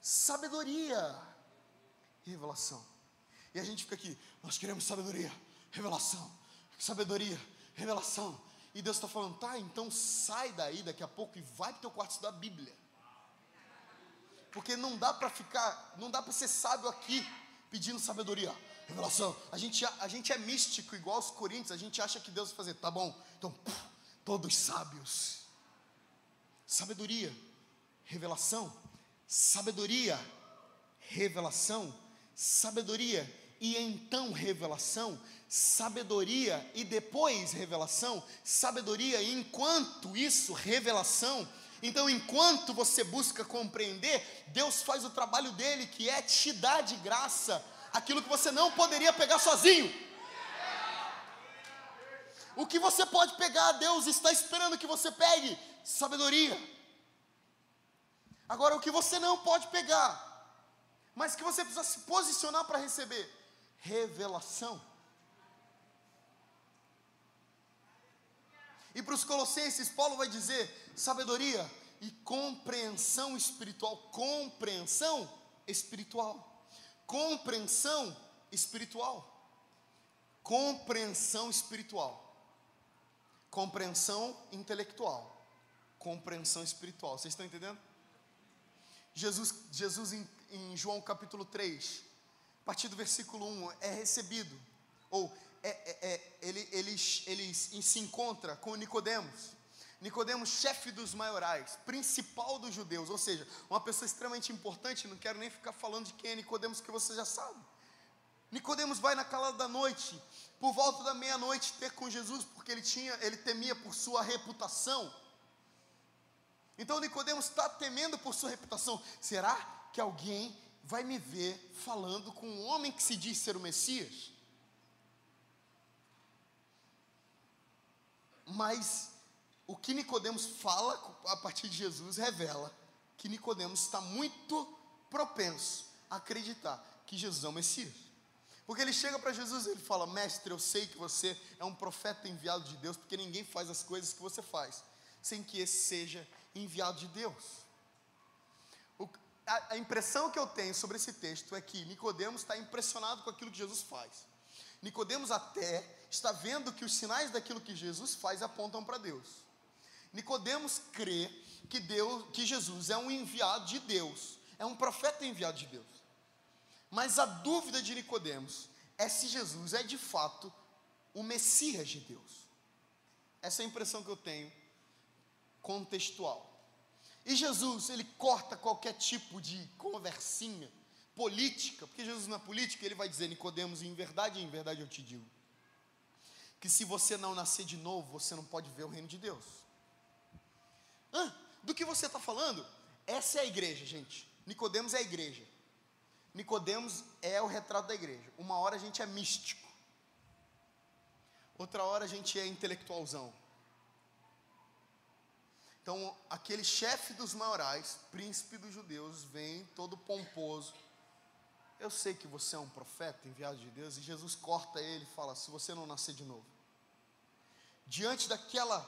Sabedoria e revelação. E a gente fica aqui, nós queremos sabedoria, revelação, sabedoria, revelação. E Deus está falando, tá, então sai daí daqui a pouco e vai para o teu quarto estudar a Bíblia. Porque não dá para ficar, não dá para ser sábio aqui pedindo sabedoria, revelação. A gente, a gente é místico igual os coríntios, a gente acha que Deus vai fazer, tá bom, então puf, todos sábios. Sabedoria, revelação, sabedoria, revelação, sabedoria e então revelação, sabedoria e depois revelação, sabedoria e enquanto isso revelação então, enquanto você busca compreender, Deus faz o trabalho dele, que é te dar de graça aquilo que você não poderia pegar sozinho. O que você pode pegar, Deus está esperando que você pegue sabedoria. Agora, o que você não pode pegar, mas que você precisa se posicionar para receber, revelação. E para os Colossenses, Paulo vai dizer: sabedoria e compreensão espiritual. Compreensão espiritual. Compreensão espiritual. Compreensão espiritual. Compreensão intelectual. Compreensão espiritual. Vocês estão entendendo? Jesus, Jesus em, em João capítulo 3, a partir do versículo 1, é recebido, ou é, é, é, ele, ele, ele se encontra com Nicodemos. Nicodemos, chefe dos maiorais, principal dos judeus, ou seja, uma pessoa extremamente importante, não quero nem ficar falando de quem é Nicodemos, que você já sabe. Nicodemos vai na calada da noite, por volta da meia-noite, ter com Jesus, porque ele tinha, ele temia por sua reputação. Então Nicodemos está temendo por sua reputação. Será que alguém vai me ver falando com um homem que se diz ser o Messias? Mas o que Nicodemos fala a partir de Jesus revela que Nicodemos está muito propenso a acreditar que Jesus é o Messias. Porque ele chega para Jesus e ele fala: Mestre, eu sei que você é um profeta enviado de Deus, porque ninguém faz as coisas que você faz sem que esse seja enviado de Deus. O, a, a impressão que eu tenho sobre esse texto é que Nicodemos está impressionado com aquilo que Jesus faz. Nicodemos até está vendo que os sinais daquilo que Jesus faz apontam para Deus. Nicodemos crê que Deus, que Jesus é um enviado de Deus, é um profeta enviado de Deus. Mas a dúvida de Nicodemos é se Jesus é de fato o Messias de Deus. Essa é a impressão que eu tenho contextual. E Jesus, ele corta qualquer tipo de conversinha política, porque Jesus é política, ele vai dizer Nicodemos, em verdade, em verdade eu te digo, que se você não nascer de novo, você não pode ver o reino de Deus. Ah, do que você está falando? Essa é a igreja, gente. Nicodemos é a igreja. Nicodemos é o retrato da igreja. Uma hora a gente é místico. Outra hora a gente é intelectualzão. Então, aquele chefe dos maiorais, príncipe dos judeus, vem todo pomposo. Eu sei que você é um profeta enviado de Deus, e Jesus corta ele e fala: se você não nascer de novo. Diante daquela,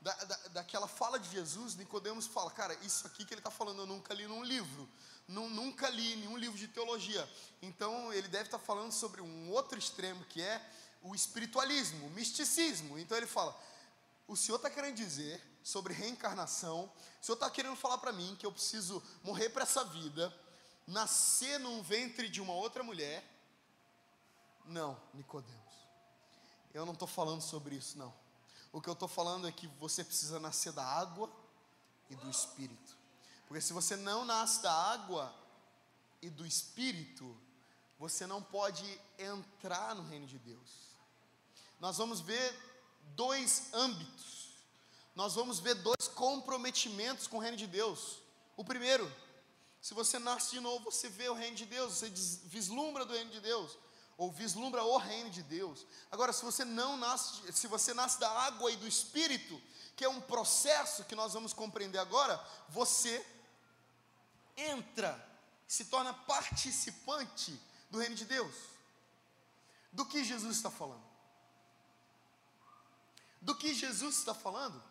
da, da, daquela fala de Jesus, Nicodemos fala: cara, isso aqui que ele está falando eu nunca li num livro, nunca li nenhum livro de teologia. Então, ele deve estar tá falando sobre um outro extremo que é o espiritualismo, o misticismo. Então, ele fala: o senhor está querendo dizer sobre reencarnação, o senhor está querendo falar para mim que eu preciso morrer para essa vida, nascer num ventre de uma outra mulher? Não, Nicodemos. Eu não estou falando sobre isso, não. O que eu estou falando é que você precisa nascer da água e do Espírito. Porque se você não nasce da água e do Espírito, você não pode entrar no reino de Deus. Nós vamos ver dois âmbitos nós vamos ver dois comprometimentos com o reino de Deus. O primeiro, se você nasce de novo, você vê o reino de Deus, você vislumbra do reino de Deus, ou vislumbra o reino de Deus. Agora, se você não nasce, se você nasce da água e do espírito, que é um processo que nós vamos compreender agora, você entra, se torna participante do reino de Deus. Do que Jesus está falando? Do que Jesus está falando?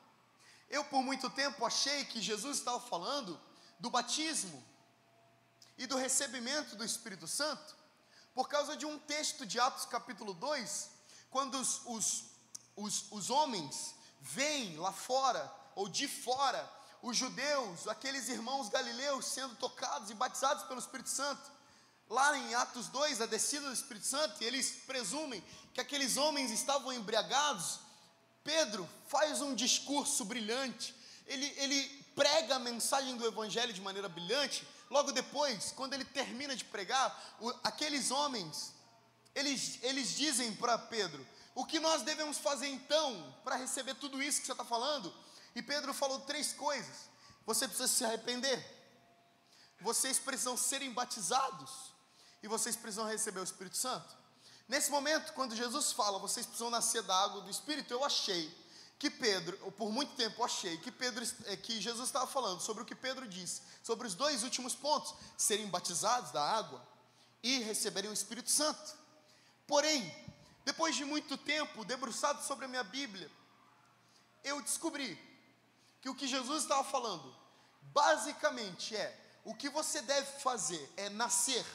Eu, por muito tempo, achei que Jesus estava falando do batismo e do recebimento do Espírito Santo, por causa de um texto de Atos capítulo 2, quando os, os, os, os homens veem lá fora, ou de fora, os judeus, aqueles irmãos galileus sendo tocados e batizados pelo Espírito Santo. Lá em Atos 2, a descida do Espírito Santo, eles presumem que aqueles homens estavam embriagados Pedro faz um discurso brilhante, ele, ele prega a mensagem do Evangelho de maneira brilhante. Logo depois, quando ele termina de pregar, o, aqueles homens, eles, eles dizem para Pedro: O que nós devemos fazer então para receber tudo isso que você está falando? E Pedro falou três coisas: Você precisa se arrepender, vocês precisam serem batizados, e vocês precisam receber o Espírito Santo. Nesse momento, quando Jesus fala, vocês precisam nascer da água do Espírito, eu achei que Pedro, por muito tempo achei que Pedro, é, que Jesus estava falando sobre o que Pedro disse, sobre os dois últimos pontos, serem batizados da água e receberem o Espírito Santo. Porém, depois de muito tempo debruçado sobre a minha Bíblia, eu descobri que o que Jesus estava falando, basicamente é o que você deve fazer é nascer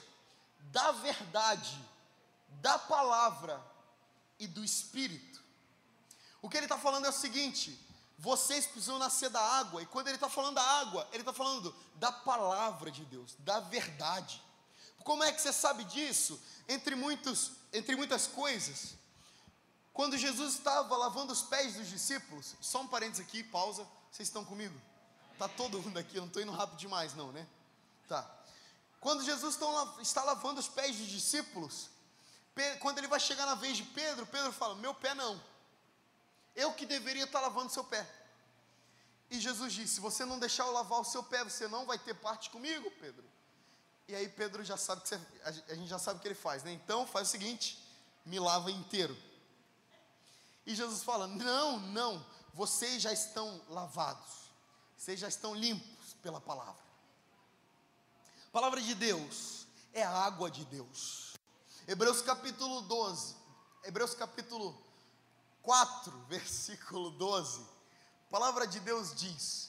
da verdade da palavra e do Espírito. O que ele está falando é o seguinte: vocês precisam nascer da água, e quando ele está falando da água, ele está falando da palavra de Deus, da verdade. Como é que você sabe disso? Entre, muitos, entre muitas coisas, quando Jesus estava lavando os pés dos discípulos, só um parênteses aqui, pausa, vocês estão comigo? Tá todo mundo aqui, eu não estou indo rápido demais, não, né? Tá. Quando Jesus está lavando os pés dos discípulos, quando ele vai chegar na vez de Pedro, Pedro fala: Meu pé não. Eu que deveria estar lavando seu pé. E Jesus disse: Se você não deixar eu lavar o seu pé, você não vai ter parte comigo, Pedro. E aí Pedro já sabe que você, a gente já sabe o que ele faz, né? Então faz o seguinte: me lava inteiro. E Jesus fala: Não, não, vocês já estão lavados, vocês já estão limpos pela palavra. A palavra de Deus é a água de Deus. Hebreus capítulo 12, Hebreus capítulo 4, versículo 12. A palavra de Deus diz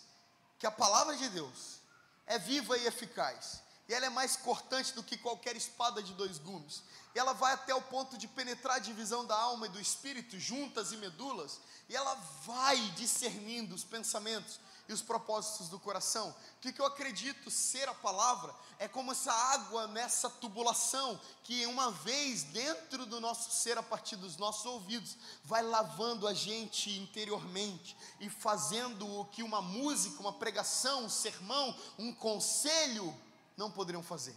que a palavra de Deus é viva e eficaz, e ela é mais cortante do que qualquer espada de dois gumes. E ela vai até o ponto de penetrar a divisão da alma e do espírito, juntas e medulas, e ela vai discernindo os pensamentos e os propósitos do coração. O que, eu acredito ser a palavra é como essa água nessa tubulação que, uma vez dentro do nosso ser, a partir dos nossos ouvidos, vai lavando a gente interiormente e fazendo o que uma música, uma pregação, um sermão, um conselho não poderiam fazer.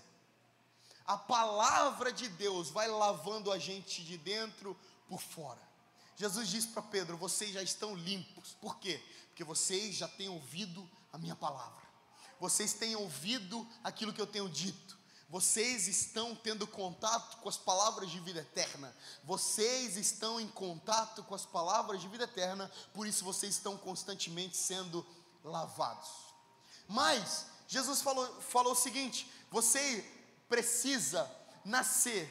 A palavra de Deus vai lavando a gente de dentro por fora. Jesus disse para Pedro: Vocês já estão limpos. Por quê? porque vocês já têm ouvido a minha palavra. vocês têm ouvido aquilo que eu tenho dito. Vocês estão tendo contato com as palavras de vida eterna. Vocês estão em contato com as palavras de vida eterna, por isso vocês estão constantemente sendo lavados. Mas Jesus falou, falou o seguinte: você precisa nascer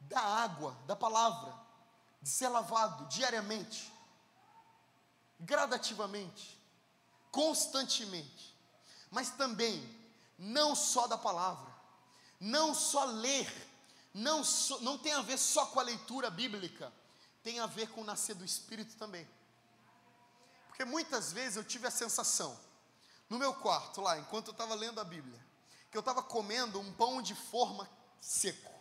da água, da palavra, ser lavado diariamente, gradativamente, constantemente, mas também não só da palavra, não só ler, não, so, não tem a ver só com a leitura bíblica, tem a ver com o nascer do Espírito também. Porque muitas vezes eu tive a sensação, no meu quarto lá, enquanto eu estava lendo a Bíblia, que eu estava comendo um pão de forma seco.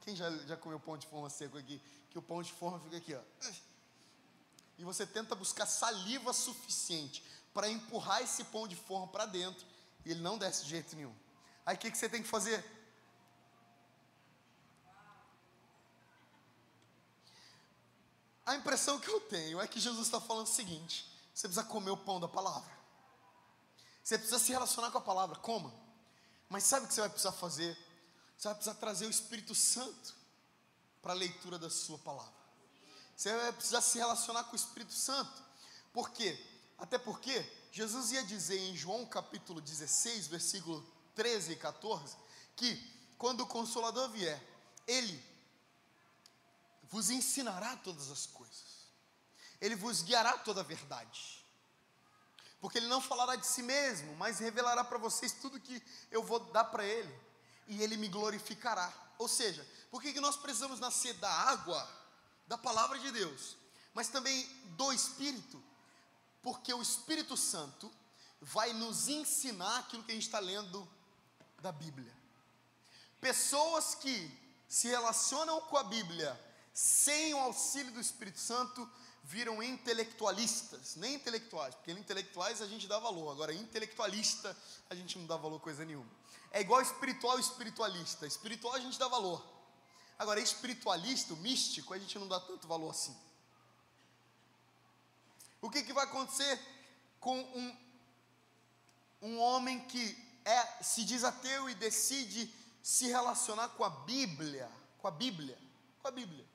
Quem já, já comeu pão de forma seco aqui? Que o pão de forma fica aqui, ó. E você tenta buscar saliva suficiente para empurrar esse pão de forma para dentro e ele não desce de jeito nenhum. Aí o que, que você tem que fazer? A impressão que eu tenho é que Jesus está falando o seguinte: você precisa comer o pão da palavra. Você precisa se relacionar com a palavra, coma. Mas sabe o que você vai precisar fazer? Você vai precisar trazer o Espírito Santo para a leitura da sua palavra. Você vai precisar se relacionar com o Espírito Santo. Por quê? Até porque Jesus ia dizer em João capítulo 16, versículo 13 e 14, que quando o Consolador vier, ele vos ensinará todas as coisas, ele vos guiará toda a verdade, porque ele não falará de si mesmo, mas revelará para vocês tudo que eu vou dar para ele e ele me glorificará. Ou seja, por que, que nós precisamos nascer da água, da palavra de Deus, mas também do Espírito? Porque o Espírito Santo vai nos ensinar aquilo que a gente está lendo da Bíblia. Pessoas que se relacionam com a Bíblia sem o auxílio do Espírito Santo viram intelectualistas, nem intelectuais, porque intelectuais a gente dá valor, agora intelectualista a gente não dá valor coisa nenhuma. É igual espiritual e espiritualista. Espiritual a gente dá valor. Agora, espiritualista, místico, a gente não dá tanto valor assim. O que, que vai acontecer com um, um homem que é, se diz ateu e decide se relacionar com a Bíblia? Com a Bíblia? Com a Bíblia.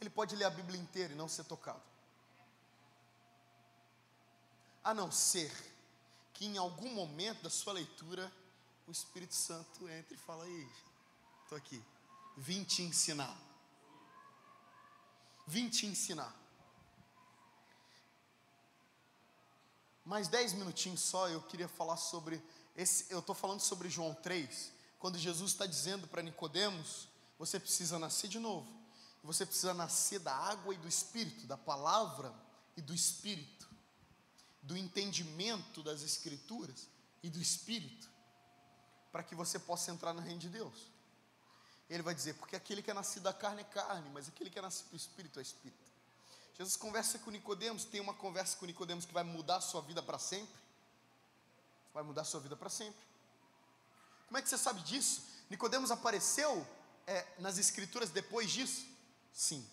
Ele pode ler a Bíblia inteira e não ser tocado. A não ser que em algum momento da sua leitura o Espírito Santo entra e fala: Ei, estou aqui, vim te ensinar. Vim te ensinar. Mais dez minutinhos só, eu queria falar sobre esse. Eu estou falando sobre João 3, quando Jesus está dizendo para Nicodemos: você precisa nascer de novo. Você precisa nascer da água e do Espírito, da palavra e do Espírito, do entendimento das Escrituras e do Espírito para que você possa entrar no reino de Deus. Ele vai dizer, porque aquele que é nascido da carne é carne, mas aquele que é nascido do Espírito é Espírito. Jesus conversa com Nicodemos, tem uma conversa com Nicodemos que vai mudar a sua vida para sempre. Vai mudar a sua vida para sempre. Como é que você sabe disso? Nicodemos apareceu é, nas escrituras depois disso? Sim.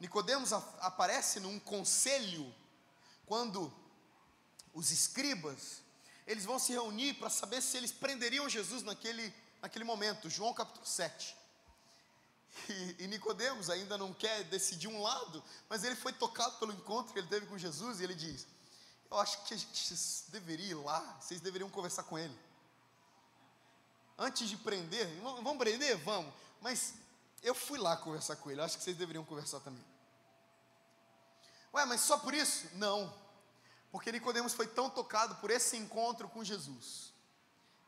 Nicodemos aparece num conselho quando os escribas eles vão se reunir para saber se eles prenderiam Jesus naquele, naquele momento, João capítulo 7. E, e Nicodemos ainda não quer decidir um lado, mas ele foi tocado pelo encontro que ele teve com Jesus e ele diz: Eu acho que a gente deveria ir lá, vocês deveriam conversar com ele. Antes de prender, vamos prender? Vamos. Mas eu fui lá conversar com ele, eu acho que vocês deveriam conversar também. Ué, mas só por isso? Não. Porque Nicodemos foi tão tocado por esse encontro com Jesus,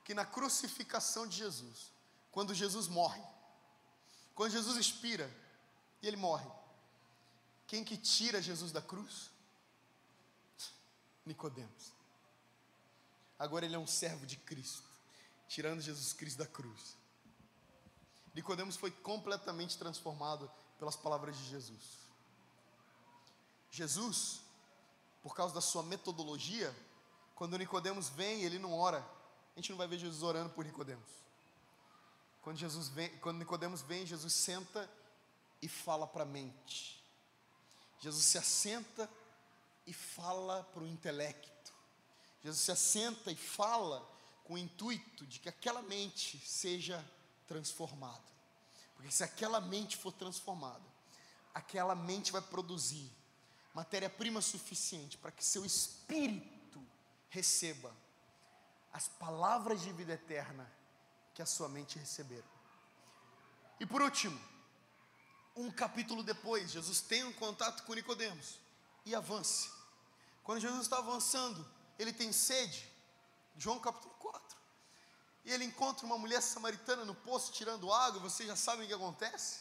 que na crucificação de Jesus, quando Jesus morre, quando Jesus expira e ele morre, quem que tira Jesus da cruz? Nicodemos. Agora ele é um servo de Cristo, tirando Jesus Cristo da cruz. Nicodemos foi completamente transformado pelas palavras de Jesus. Jesus por causa da sua metodologia, quando Nicodemos vem, ele não ora. A gente não vai ver Jesus orando por Nicodemos. Quando Jesus vem, quando Nicodemos vem, Jesus senta e fala para a mente. Jesus se assenta e fala para o intelecto. Jesus se assenta e fala com o intuito de que aquela mente seja transformada. Porque se aquela mente for transformada, aquela mente vai produzir matéria-prima suficiente para que seu espírito receba as palavras de vida eterna que a sua mente receberam. E por último, um capítulo depois, Jesus tem um contato com Nicodemos e avance. Quando Jesus está avançando, ele tem sede. João capítulo 4. E ele encontra uma mulher samaritana no poço tirando água, vocês já sabem o que acontece?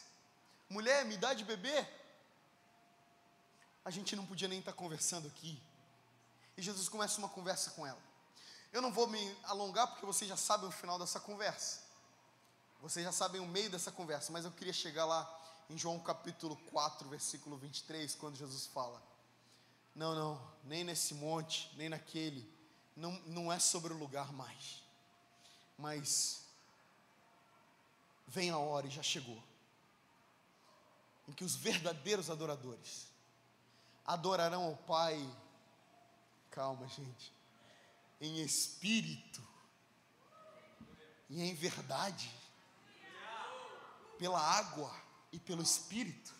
Mulher, me dá de beber. A gente não podia nem estar conversando aqui. E Jesus começa uma conversa com ela. Eu não vou me alongar porque vocês já sabem o final dessa conversa. Vocês já sabem o meio dessa conversa, mas eu queria chegar lá em João capítulo 4, versículo 23, quando Jesus fala: Não, não, nem nesse monte, nem naquele, não, não é sobre o lugar mais, mas vem a hora e já chegou, em que os verdadeiros adoradores adorarão ao Pai, calma, gente, em espírito e em verdade, pela água e pelo espírito,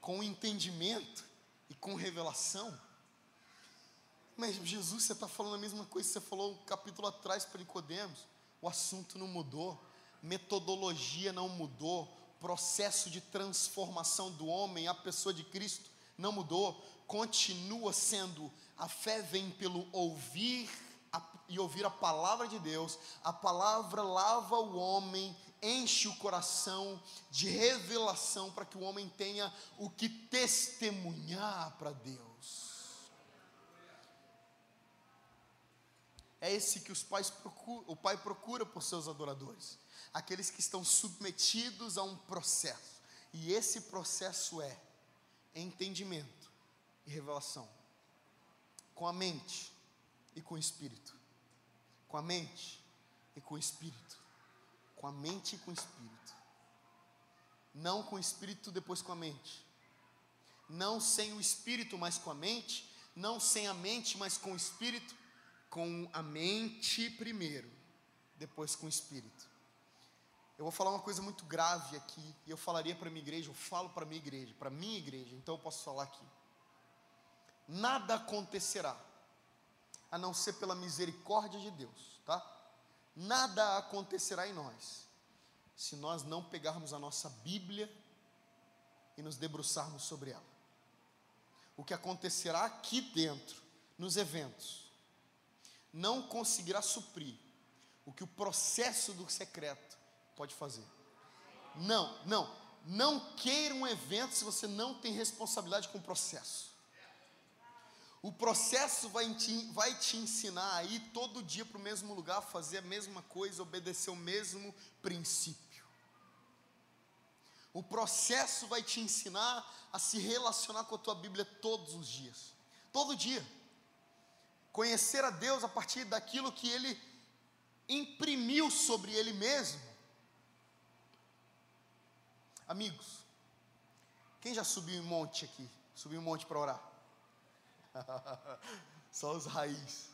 com entendimento e com revelação. Mas Jesus, você está falando a mesma coisa que você falou um capítulo atrás para Nicodemos. O assunto não mudou, metodologia não mudou, processo de transformação do homem, a pessoa de Cristo não mudou, continua sendo a fé vem pelo ouvir a, e ouvir a palavra de Deus. A palavra lava o homem, enche o coração de revelação para que o homem tenha o que testemunhar para Deus. É esse que os pais procuram, o pai procura por seus adoradores, aqueles que estão submetidos a um processo. E esse processo é entendimento e revelação, com a mente e com o espírito, com a mente e com o espírito, com a mente e com o espírito, não com o espírito depois com a mente, não sem o espírito, mas com a mente, não sem a mente, mas com o espírito, com a mente primeiro, depois com o espírito. Eu vou falar uma coisa muito grave aqui, e eu falaria para minha igreja, eu falo para minha igreja, para minha igreja, então eu posso falar aqui. Nada acontecerá, a não ser pela misericórdia de Deus, tá? Nada acontecerá em nós, se nós não pegarmos a nossa Bíblia e nos debruçarmos sobre ela. O que acontecerá aqui dentro, nos eventos, não conseguirá suprir o que o processo do secreto pode fazer. Não, não, não queira um evento se você não tem responsabilidade com o processo. O processo vai te, vai te ensinar a ir todo dia para o mesmo lugar, fazer a mesma coisa, obedecer o mesmo princípio. O processo vai te ensinar a se relacionar com a tua Bíblia todos os dias. Todo dia conhecer a Deus a partir daquilo que ele imprimiu sobre ele mesmo. Amigos, quem já subiu em monte aqui? Subiu um monte para orar? Só os raízes.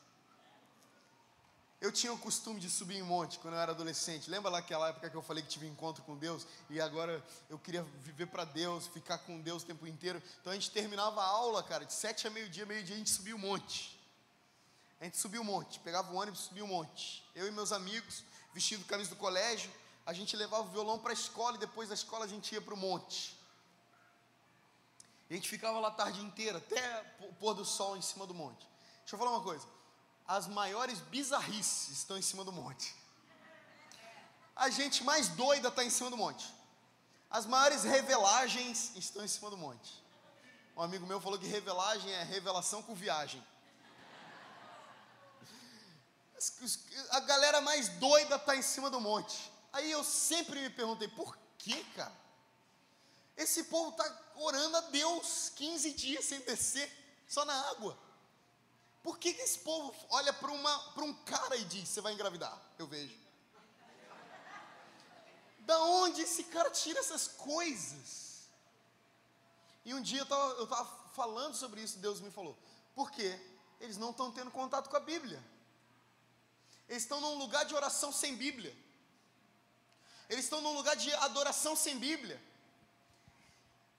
Eu tinha o costume de subir em monte quando eu era adolescente. Lembra lá aquela época que eu falei que tive um encontro com Deus e agora eu queria viver para Deus, ficar com Deus o tempo inteiro. Então a gente terminava a aula, cara, de sete a meio-dia, meio-dia a gente subia um monte. A gente subiu um monte, pegava o ônibus e subia um monte. Eu e meus amigos, vestindo camisa do colégio, a gente levava o violão para a escola e depois da escola a gente ia para o monte. E a gente ficava lá a tarde inteira, até o pôr do sol em cima do monte. Deixa eu falar uma coisa. As maiores bizarrices estão em cima do monte. A gente mais doida está em cima do monte. As maiores revelagens estão em cima do monte. Um amigo meu falou que revelagem é revelação com viagem. A galera mais doida está em cima do monte. Aí eu sempre me perguntei, por que, cara? Esse povo está orando a Deus 15 dias sem descer, só na água. Por que, que esse povo olha para um cara e diz: Você vai engravidar? Eu vejo. Da onde esse cara tira essas coisas? E um dia eu estava falando sobre isso, Deus me falou: Por quê? Eles não estão tendo contato com a Bíblia. Eles estão num lugar de oração sem Bíblia. Eles estão num lugar de adoração sem Bíblia.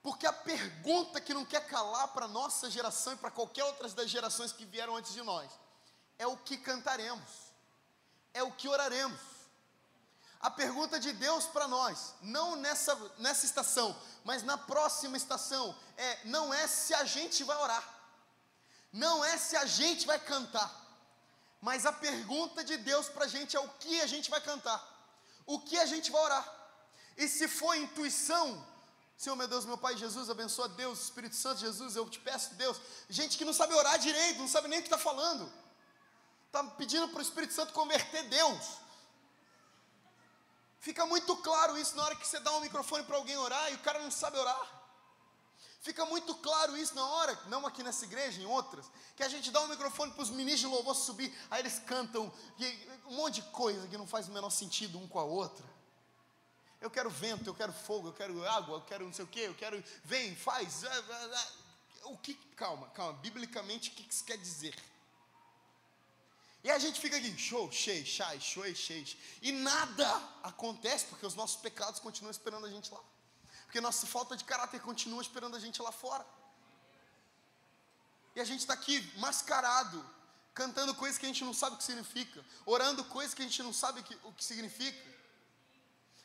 Porque a pergunta que não quer calar para a nossa geração e para qualquer outra das gerações que vieram antes de nós é o que cantaremos, é o que oraremos. A pergunta de Deus para nós, não nessa, nessa estação, mas na próxima estação, é: não é se a gente vai orar, não é se a gente vai cantar, mas a pergunta de Deus para a gente é o que a gente vai cantar, o que a gente vai orar. E se for intuição, Senhor meu Deus, meu Pai Jesus, abençoa Deus, Espírito Santo Jesus, eu te peço, Deus, gente que não sabe orar direito, não sabe nem o que está falando, está pedindo para o Espírito Santo converter Deus. Fica muito claro isso na hora que você dá um microfone para alguém orar e o cara não sabe orar. Fica muito claro isso na hora, não aqui nessa igreja, em outras, que a gente dá um microfone para os ministros de louvor subir, aí eles cantam um monte de coisa que não faz o menor sentido um com a outra. Eu quero vento, eu quero fogo, eu quero água, eu quero não sei o que, eu quero. Vem, faz. Ah, ah, ah. O que. Calma, calma. Biblicamente, o que isso quer dizer? E a gente fica aqui, show, shei, shai, show, shei. E nada acontece porque os nossos pecados continuam esperando a gente lá. Porque nossa falta de caráter continua esperando a gente lá fora. E a gente está aqui mascarado, cantando coisas que a gente não sabe o que significa, orando coisas que a gente não sabe o que significa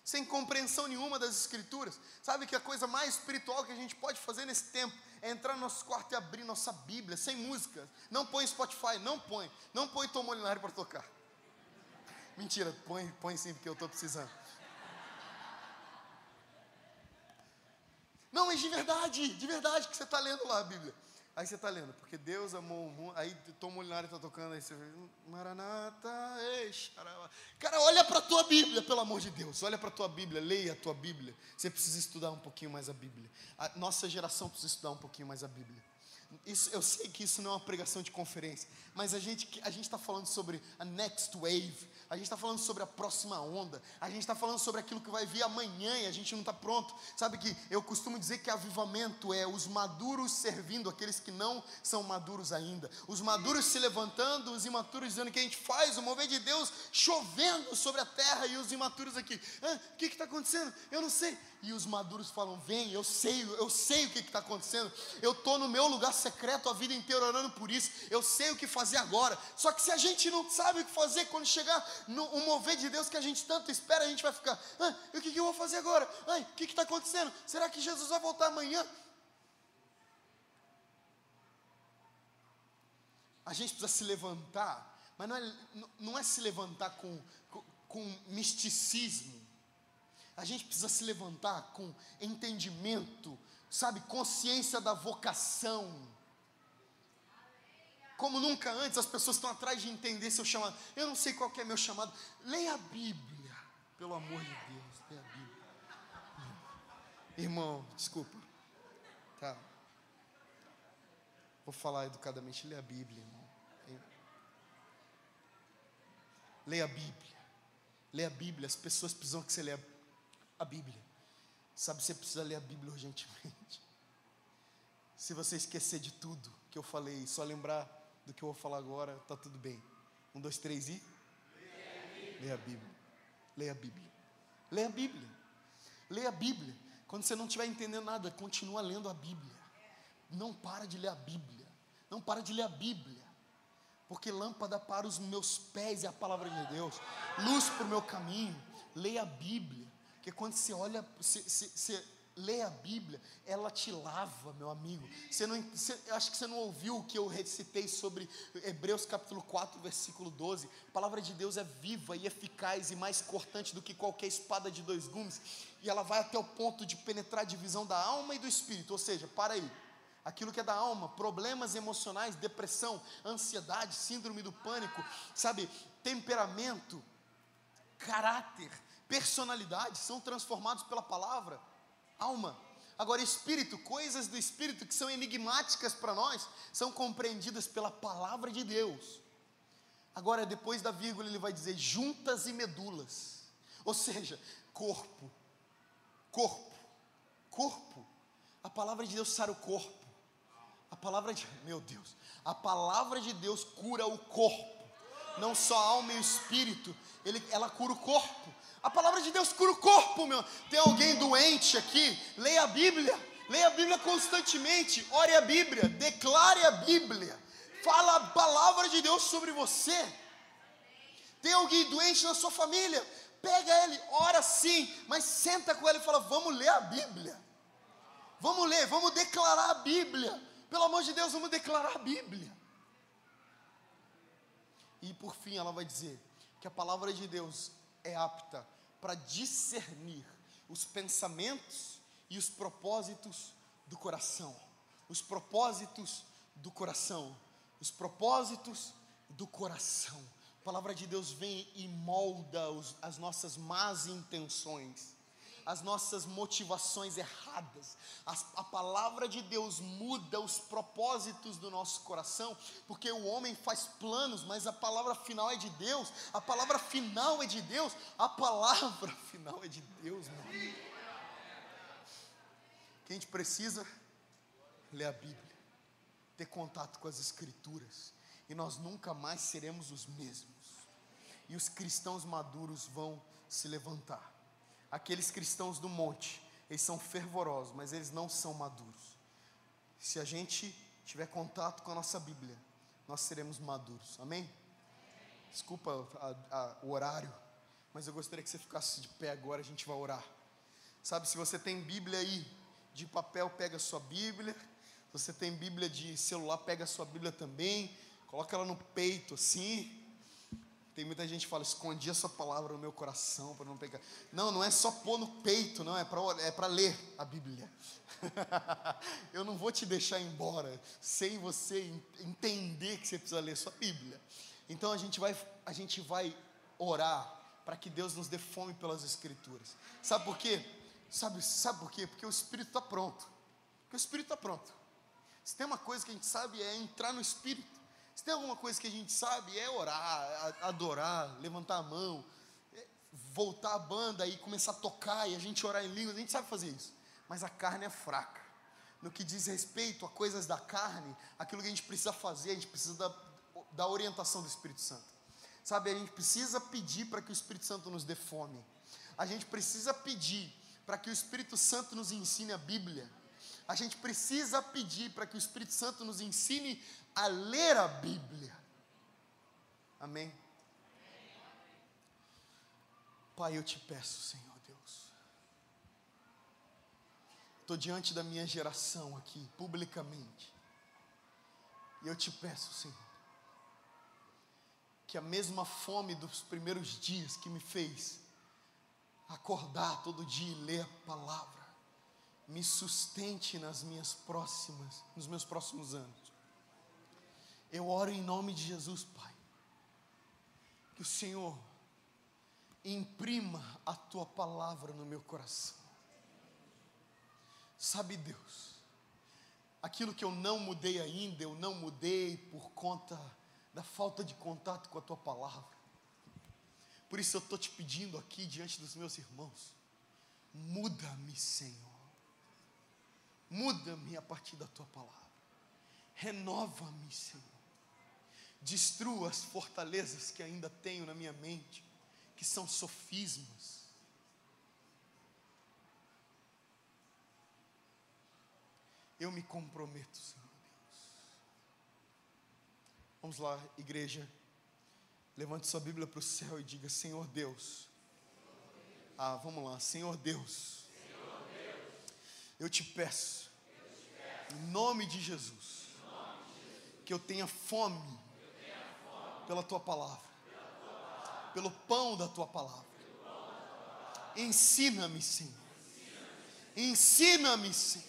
sem compreensão nenhuma das Escrituras. Sabe que a coisa mais espiritual que a gente pode fazer nesse tempo é entrar no nosso quarto e abrir nossa Bíblia, sem música. Não põe Spotify, não põe. Não põe Tom Molinari para tocar. Mentira, põe, põe sim, porque eu estou precisando. Não, mas de verdade, de verdade que você está lendo lá a Bíblia. Aí você está lendo, porque Deus amou o mundo. Aí Tom Molinari está tocando, aí você Maranata, ei. Cara, olha para a tua Bíblia, pelo amor de Deus. Olha para a tua Bíblia, leia a tua Bíblia. Você precisa estudar um pouquinho mais a Bíblia. A nossa geração precisa estudar um pouquinho mais a Bíblia. Isso, eu sei que isso não é uma pregação de conferência, mas a gente a está falando sobre a next wave, a gente está falando sobre a próxima onda, a gente está falando sobre aquilo que vai vir amanhã e a gente não está pronto. Sabe que eu costumo dizer que avivamento é os maduros servindo aqueles que não são maduros ainda, os maduros se levantando, os imaturos dizendo que a gente faz, o mover de Deus chovendo sobre a terra e os imaturos aqui, ah, o que está acontecendo? Eu não sei. E os maduros falam: Vem, eu sei, eu sei o que está acontecendo, eu estou no meu lugar secreto a vida inteira orando por isso, eu sei o que fazer agora. Só que se a gente não sabe o que fazer, quando chegar no um mover de Deus que a gente tanto espera, a gente vai ficar, ah, o que, que eu vou fazer agora? Ai, o que está acontecendo? Será que Jesus vai voltar amanhã? A gente precisa se levantar, mas não é, não é se levantar com, com, com misticismo. A gente precisa se levantar com entendimento, sabe, consciência da vocação como nunca antes, as pessoas estão atrás de entender seu chamado. Eu não sei qual é meu chamado. Leia a Bíblia, pelo amor de Deus, leia a Bíblia. Irmão, desculpa. Tá. Vou falar educadamente, leia a Bíblia, irmão. Leia a Bíblia. Leia a Bíblia. As pessoas precisam que você leia a Bíblia. Sabe, você precisa ler a Bíblia urgentemente. Se você esquecer de tudo que eu falei, só lembrar do que eu vou falar agora, está tudo bem. Um, dois, três e. Leia a Bíblia. Leia a Bíblia. Leia a Bíblia. Leia a Bíblia. Quando você não estiver entendendo nada, continua lendo a Bíblia. Não para de ler a Bíblia. Não para de ler a Bíblia. Porque lâmpada para os meus pés é a palavra de Deus. Luz para o meu caminho. Leia a Bíblia. Porque quando você olha, você, você, você lê a Bíblia, ela te lava, meu amigo. Você não, você, acho que você não ouviu o que eu recitei sobre Hebreus capítulo 4, versículo 12. A palavra de Deus é viva e eficaz e mais cortante do que qualquer espada de dois gumes, e ela vai até o ponto de penetrar a divisão da alma e do espírito. Ou seja, para aí. Aquilo que é da alma, problemas emocionais, depressão, ansiedade, síndrome do pânico, sabe, temperamento, caráter, personalidade, são transformados pela palavra alma. Agora, espírito, coisas do espírito que são enigmáticas para nós, são compreendidas pela palavra de Deus. Agora, depois da vírgula, ele vai dizer juntas e medulas, ou seja, corpo, corpo, corpo. A palavra de Deus sara o corpo. A palavra de, meu Deus, a palavra de Deus cura o corpo, não só a alma e o espírito, ele, ela cura o corpo. A palavra de Deus cura o corpo, meu. Tem alguém doente aqui? Leia a Bíblia, leia a Bíblia constantemente, ore a Bíblia, declare a Bíblia, fala a palavra de Deus sobre você. Tem alguém doente na sua família? Pega ele, ora sim, mas senta com ele e fala: Vamos ler a Bíblia. Vamos ler, vamos declarar a Bíblia. Pelo amor de Deus, vamos declarar a Bíblia. E por fim, ela vai dizer que a palavra de Deus é apta para discernir os pensamentos e os propósitos do coração. Os propósitos do coração. Os propósitos do coração. A palavra de Deus vem e molda os, as nossas más intenções as nossas motivações erradas. A, palavra de Deus muda os propósitos do nosso coração, porque o homem faz planos, mas a palavra final é de Deus. A palavra final é de Deus. A palavra final é de Deus, meu amigo. Que a gente precisa ler a Bíblia, ter contato com as Escrituras, e nós nunca mais seremos os mesmos. E os cristãos maduros vão se levantar aqueles cristãos do monte, eles são fervorosos, mas eles não são maduros. Se a gente tiver contato com a nossa Bíblia, nós seremos maduros. Amém? Desculpa a, a, o horário, mas eu gostaria que você ficasse de pé agora, a gente vai orar. Sabe, se você tem Bíblia aí de papel, pega a sua Bíblia. Se você tem Bíblia de celular, pega a sua Bíblia também. Coloca ela no peito assim. Tem muita gente que fala, escondi essa palavra no meu coração para não pegar. Não, não é só pôr no peito, não, é para é ler a Bíblia. Eu não vou te deixar embora sem você entender que você precisa ler sua Bíblia. Então a gente vai, a gente vai orar para que Deus nos dê fome pelas Escrituras. Sabe por quê? Sabe, sabe por quê? Porque o Espírito está pronto. Porque o Espírito está pronto. Se tem uma coisa que a gente sabe é entrar no Espírito. Se tem alguma coisa que a gente sabe, é orar, adorar, levantar a mão, é voltar a banda e começar a tocar e a gente orar em línguas, a gente sabe fazer isso. Mas a carne é fraca. No que diz respeito a coisas da carne, aquilo que a gente precisa fazer, a gente precisa da, da orientação do Espírito Santo. Sabe, a gente precisa pedir para que o Espírito Santo nos dê fome. A gente precisa pedir para que o Espírito Santo nos ensine a Bíblia. A gente precisa pedir para que o Espírito Santo nos ensine a ler a Bíblia. Amém? Pai, eu te peço, Senhor Deus. Estou diante da minha geração aqui, publicamente. E eu te peço, Senhor, que a mesma fome dos primeiros dias que me fez acordar todo dia e ler a palavra, me sustente nas minhas próximas, nos meus próximos anos. Eu oro em nome de Jesus, Pai. Que o Senhor imprima a tua palavra no meu coração. Sabe, Deus, aquilo que eu não mudei ainda, eu não mudei por conta da falta de contato com a tua palavra. Por isso eu estou te pedindo aqui diante dos meus irmãos: muda-me, Senhor. Muda-me a partir da tua palavra. Renova-me, Senhor destrua as fortalezas que ainda tenho na minha mente, que são sofismas. Eu me comprometo, Senhor Deus. Vamos lá, igreja. Levante sua Bíblia para o céu e diga: Senhor Deus. Ah, vamos lá, Senhor Deus. Eu te peço, em nome de Jesus, que eu tenha fome pela tua palavra, pelo pão da tua palavra. Ensina-me, Senhor. Ensina-me, Senhor.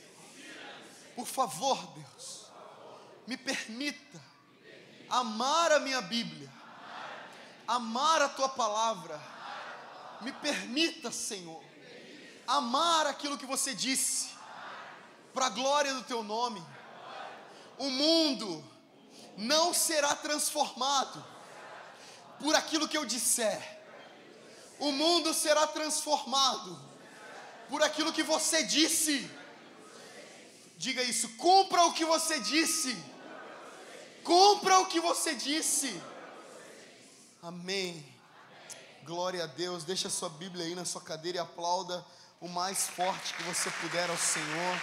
Por favor, Deus, me permita amar a minha Bíblia, amar a tua palavra. Me permita, Senhor, amar aquilo que você disse, para a glória do teu nome. O mundo não será transformado por aquilo que eu disser. O mundo será transformado por aquilo que você disse. Diga isso, cumpra o que você disse. Cumpra o que você disse. Amém. Glória a Deus. Deixa a sua Bíblia aí na sua cadeira e aplauda o mais forte que você puder ao Senhor.